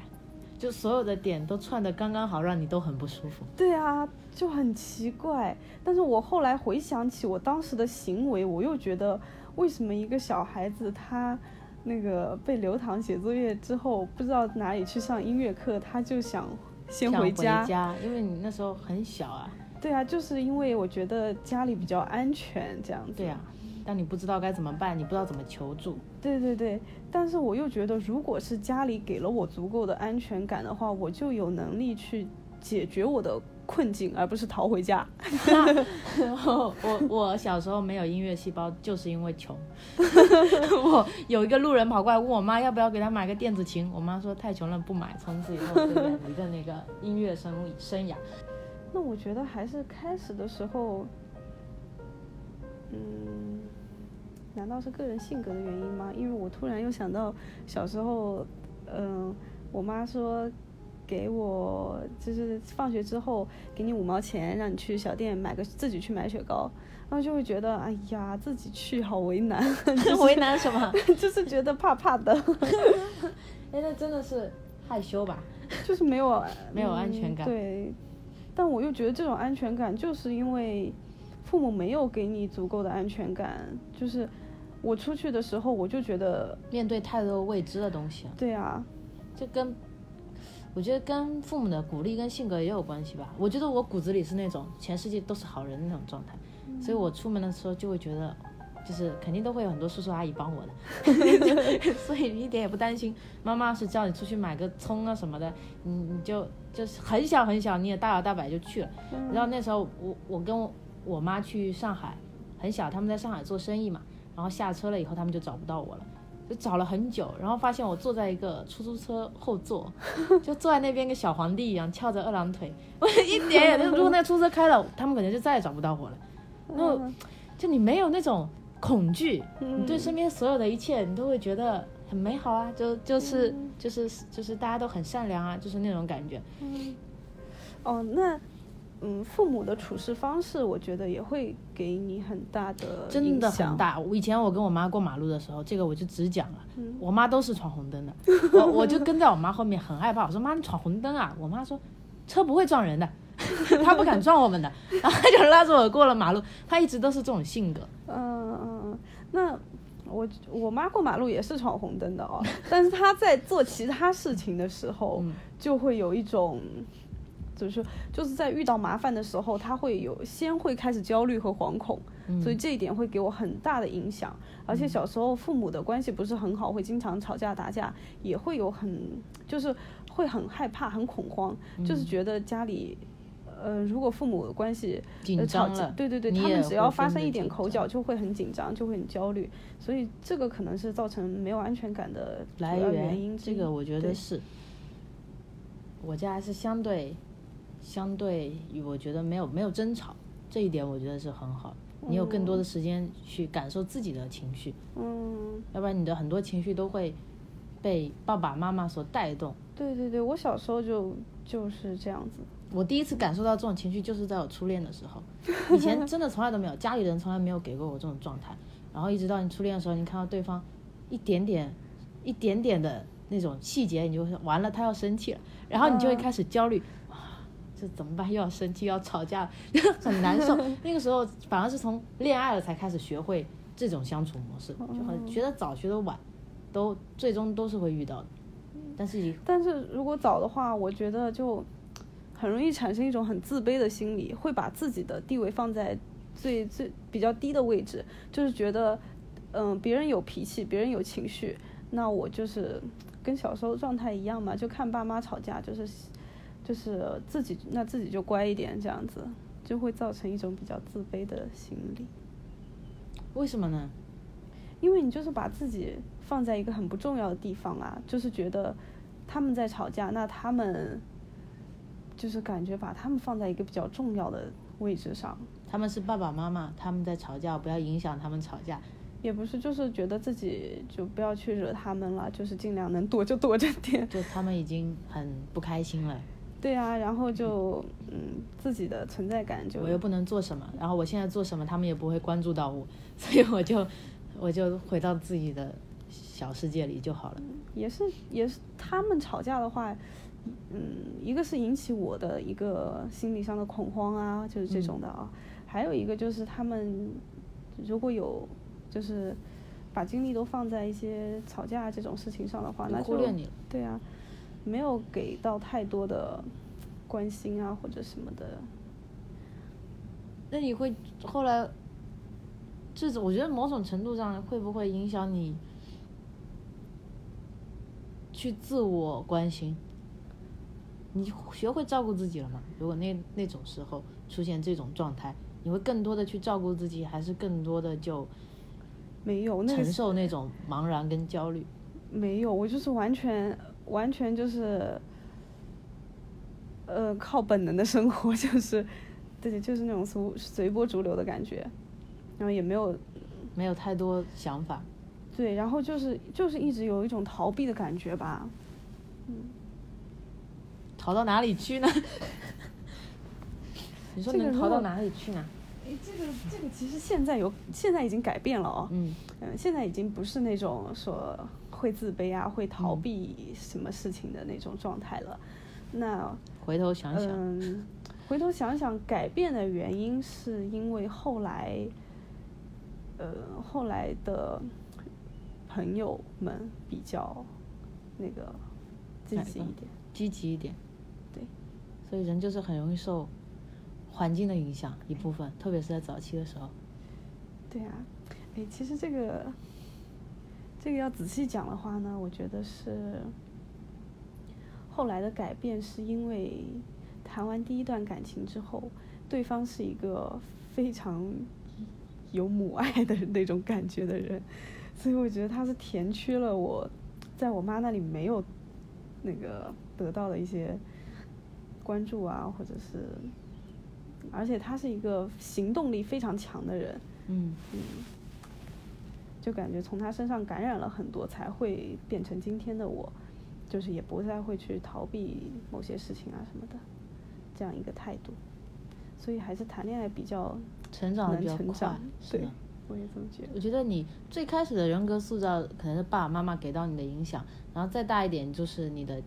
就所有的点都串的刚刚好，让你都很不舒服。对啊，就很奇怪。但是我后来回想起我当时的行为，我又觉得，为什么一个小孩子他那个被留堂写作业之后，不知道哪里去上音乐课，他就想先回家。家，因为你那时候很小啊。对啊，就是因为我觉得家里比较安全，这样子。对啊，当你不知道该怎么办，你不知道怎么求助，对对对，但是我又觉得，如果是家里给了我足够的安全感的话，我就有能力去解决我的困境，而不是逃回家。然 后我我小时候没有音乐细胞，就是因为穷。我有一个路人跑过来问我妈要不要给他买个电子琴，我妈说太穷了不买，从此以后就远离了那个音乐生生涯。那我觉得还是开始的时候，嗯，难道是个人性格的原因吗？因为我突然又想到小时候，嗯、我妈说给我就是放学之后给你五毛钱，让你去小店买个自己去买雪糕，然后就会觉得哎呀自己去好为难，为难什么？就是觉得怕怕的，哎，那真的是害羞吧？就是没有没有安全感嗯对，但我又觉得这种安全感就是因为父母没有给你足够的安全感，就是我出去的时候我就觉得，面对太多未知的东西啊，对啊，就跟我觉得跟父母的鼓励跟性格也有关系吧。我觉得我骨子里是那种全世界都是好人的那种状态，所以我出门的时候就会觉得，就是肯定都会有很多叔叔阿姨帮我的，所以一点也不担心。妈妈是叫你出去买个葱啊什么的，你你就就是很小很小，你也大摇大摆就去了。然后那时候我我跟我我妈去上海，很小，他们在上海做生意嘛，然后下车了以后，他们就找不到我了。就找了很久，然后发现我坐在一个出租车后座，就坐在那边跟小皇帝一样翘着二郎腿，我一点也，如果那个出租车开了，他们可能就再也找不到我了。然后就你没有那种恐惧，你对身边所有的一切，你都会觉得很美好啊，就就是就是就是大家都很善良啊，就是那种感觉。嗯哦，那嗯，父母的处事方式，我觉得也会给你很大的真的很。大。我以前我跟我妈过马路的时候，这个我就只讲了，嗯我妈都是闯红灯的，我我就跟在我妈后面很害怕。我说妈，你闯红灯啊？我妈说车不会撞人的，她不敢撞我们的，然后她就拉着我过了马路。她一直都是这种性格。嗯嗯嗯，那我我妈过马路也是闯红灯的哦，但是她在做其他事情的时候，嗯就会有一种。就是说就是在遇到麻烦的时候，他会有先会开始焦虑和惶恐，嗯所以这一点会给我很大的影响。而且小时候父母的关系不是很好，会经常吵架打架，也会有很就是会很害怕、很恐慌，嗯就是觉得家里。呃，如果父母的关系紧张了架对对对，他们只要发生一点口角，就会很紧张，就会很焦虑，所以这个可能是造成没有安全感的主来要源。这个我觉得是，我家还是相对相对于我觉得没有没有争吵，这一点我觉得是很好。你有更多的时间去感受自己的情绪，嗯，要不然你的很多情绪都会被爸爸妈妈所带动。对对对，我小时候就就是这样子。我第一次感受到这种情绪，就是在我初恋的时候。以前真的从来都没有，家里人从来没有给过我这种状态。然后一直到你初恋的时候，你看到对方一点点、一点点的那种细节，你就会说完了，他要生气了，然后你就会开始焦虑，哇，这怎么办？又要生气，又要吵架，很难受。那个时候反而是从恋爱了才开始学会这种相处模式，就很学得早，学得晚，都最终都是会遇到的。但是但是如果早的话，我觉得就很容易产生一种很自卑的心理，会把自己的地位放在最最比较低的位置，就是觉得，嗯、别人有脾气，别人有情绪，那我就是跟小时候状态一样嘛，就看爸妈吵架，就是就是自己那自己就乖一点，这样子就会造成一种比较自卑的心理。为什么呢？因为你就是把自己放在一个很不重要的地方啊，就是觉得他们在吵架，那他们就是感觉把他们放在一个比较重要的位置上，他们是爸爸妈妈，他们在吵架，不要影响他们吵架。也不是就是觉得自己就不要去惹他们了，就是尽量能躲就躲着点。就他们已经很不开心了，对啊，然后就嗯自己的存在感就我又不能做什么，然后我现在做什么，他们也不会关注到我，所以我就我就回到自己的小世界里就好了。也是也是他们吵架的话，嗯，一个是引起我的一个心理上的恐慌啊，就是这种的啊，还有一个就是他们如果有就是把精力都放在一些吵架这种事情上的话，那就忽略你了对啊，没有给到太多的关心啊或者什么的。那你会后来，这种我觉得某种程度上会不会影响你去自我关心？你学会照顾自己了吗？如果那那种时候出现这种状态，你会更多的去照顾自己，还是更多的就没有承受那种茫然跟焦虑？没有，我就是完全完全就是，呃，靠本能的生活，就是，对，就是那种随随波逐流的感觉，然后也没有没有太多想法。对，然后就是就是一直有一种逃避的感觉吧，嗯逃到哪里去呢？你说能逃到哪里去呢？诶，这个这个其实现在有，现在已经改变了哦。嗯嗯，现在已经不是那种说会自卑啊、会逃嗯避什么事情的那种状态了。那回头想想，嗯，回头想想，改变的原因是因为后来，呃，后来的朋友们比较那个积极一点。积极一点。对，所以人就是很容易受环境的影响一部分，特别是在早期的时候。对啊，哎，其实这个这个要仔细讲的话呢，我觉得是后来的改变，是因为谈完第一段感情之后，对方是一个非常有母爱的那种感觉的人，所以我觉得他是填缺了我在我妈那里没有那个得到的一些关注啊，或者是，而且他是一个行动力非常强的人。嗯就感觉从他身上感染了很多，才会变成今天的我，就是也不再会去逃避某些事情啊什么的，这样一个态度。所以还是谈恋爱比较成长的能比较快是的。，我也这么觉得。我觉得你最开始的人格塑造可能是爸爸妈妈给到你的影响，然后再大一点就是你的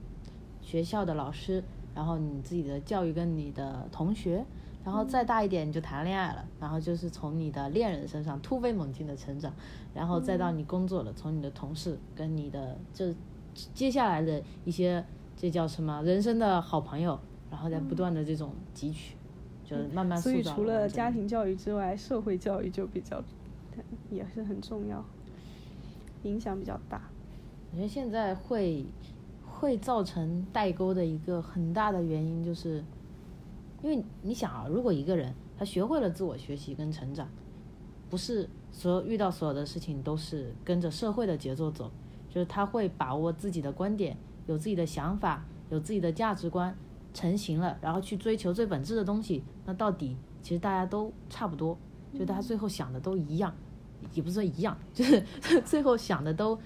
学校的老师，然后你自己的教育跟你的同学，然后再大一点你就谈恋爱了，然后就是从你的恋人身上突飞猛进的成长，然后再到你工作了，从你的同事跟你的这接下来的一些这叫什么人生的好朋友，然后再不断的这种汲取，就是慢慢塑造所以除了家庭教育之外，社会教育就比较也是很重要，影响比较大。我觉得现在会会造成代沟的一个很大的原因，就是因为你想啊，如果一个人他学会了自我学习跟成长，不是所有遇到所有的事情都是跟着社会的节奏走，就是他会把握自己的观点，有自己的想法，有自己的价值观成型了，然后去追求最本质的东西，那到底其实大家都差不多，就大家最后想的都一样，也不是说一样，就是 最后想的都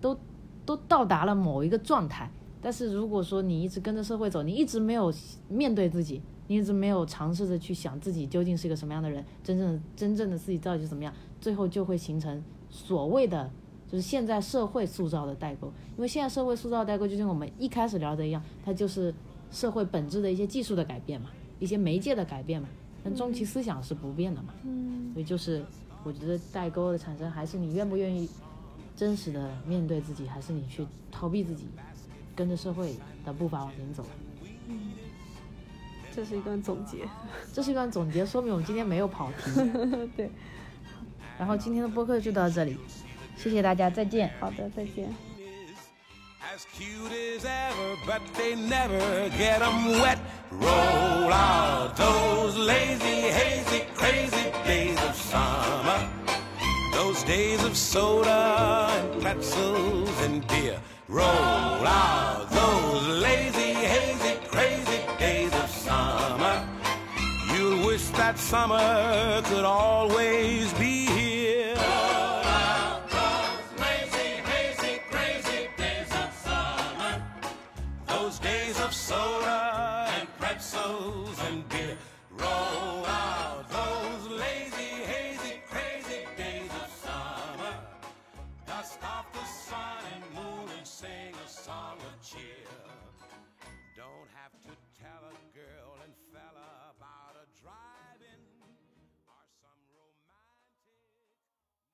都都到达了某一个状态。但是如果说你一直跟着社会走，你一直没有面对自己，你一直没有尝试着去想自己究竟是一个什么样的人，真正真正的自己到底是怎么样，最后就会形成所谓的就是现在社会塑造的代沟。因为现在社会塑造的代沟，就像我们一开始聊的一样，它就是社会本质的一些技术的改变嘛，一些媒介的改变嘛，但终其思想是不变的嘛。嗯，所以就是我觉得代沟的产生，还是你愿不愿意真实的面对自己，还是你去逃避自己，跟着社会的步伐往前走。这是一段总结。这是一段总结，说明我们今天没有跑题。对，然后今天的播客就到这里，谢谢大家，再见。好的，再见。As cute as ever, but they never get 'em wet. Roll out those lazy, hazy, crazy days of summer. Those days of soda and pretzels and beer. Roll out those lazy, hazy, crazy days of summer. You'll wish that summer could always be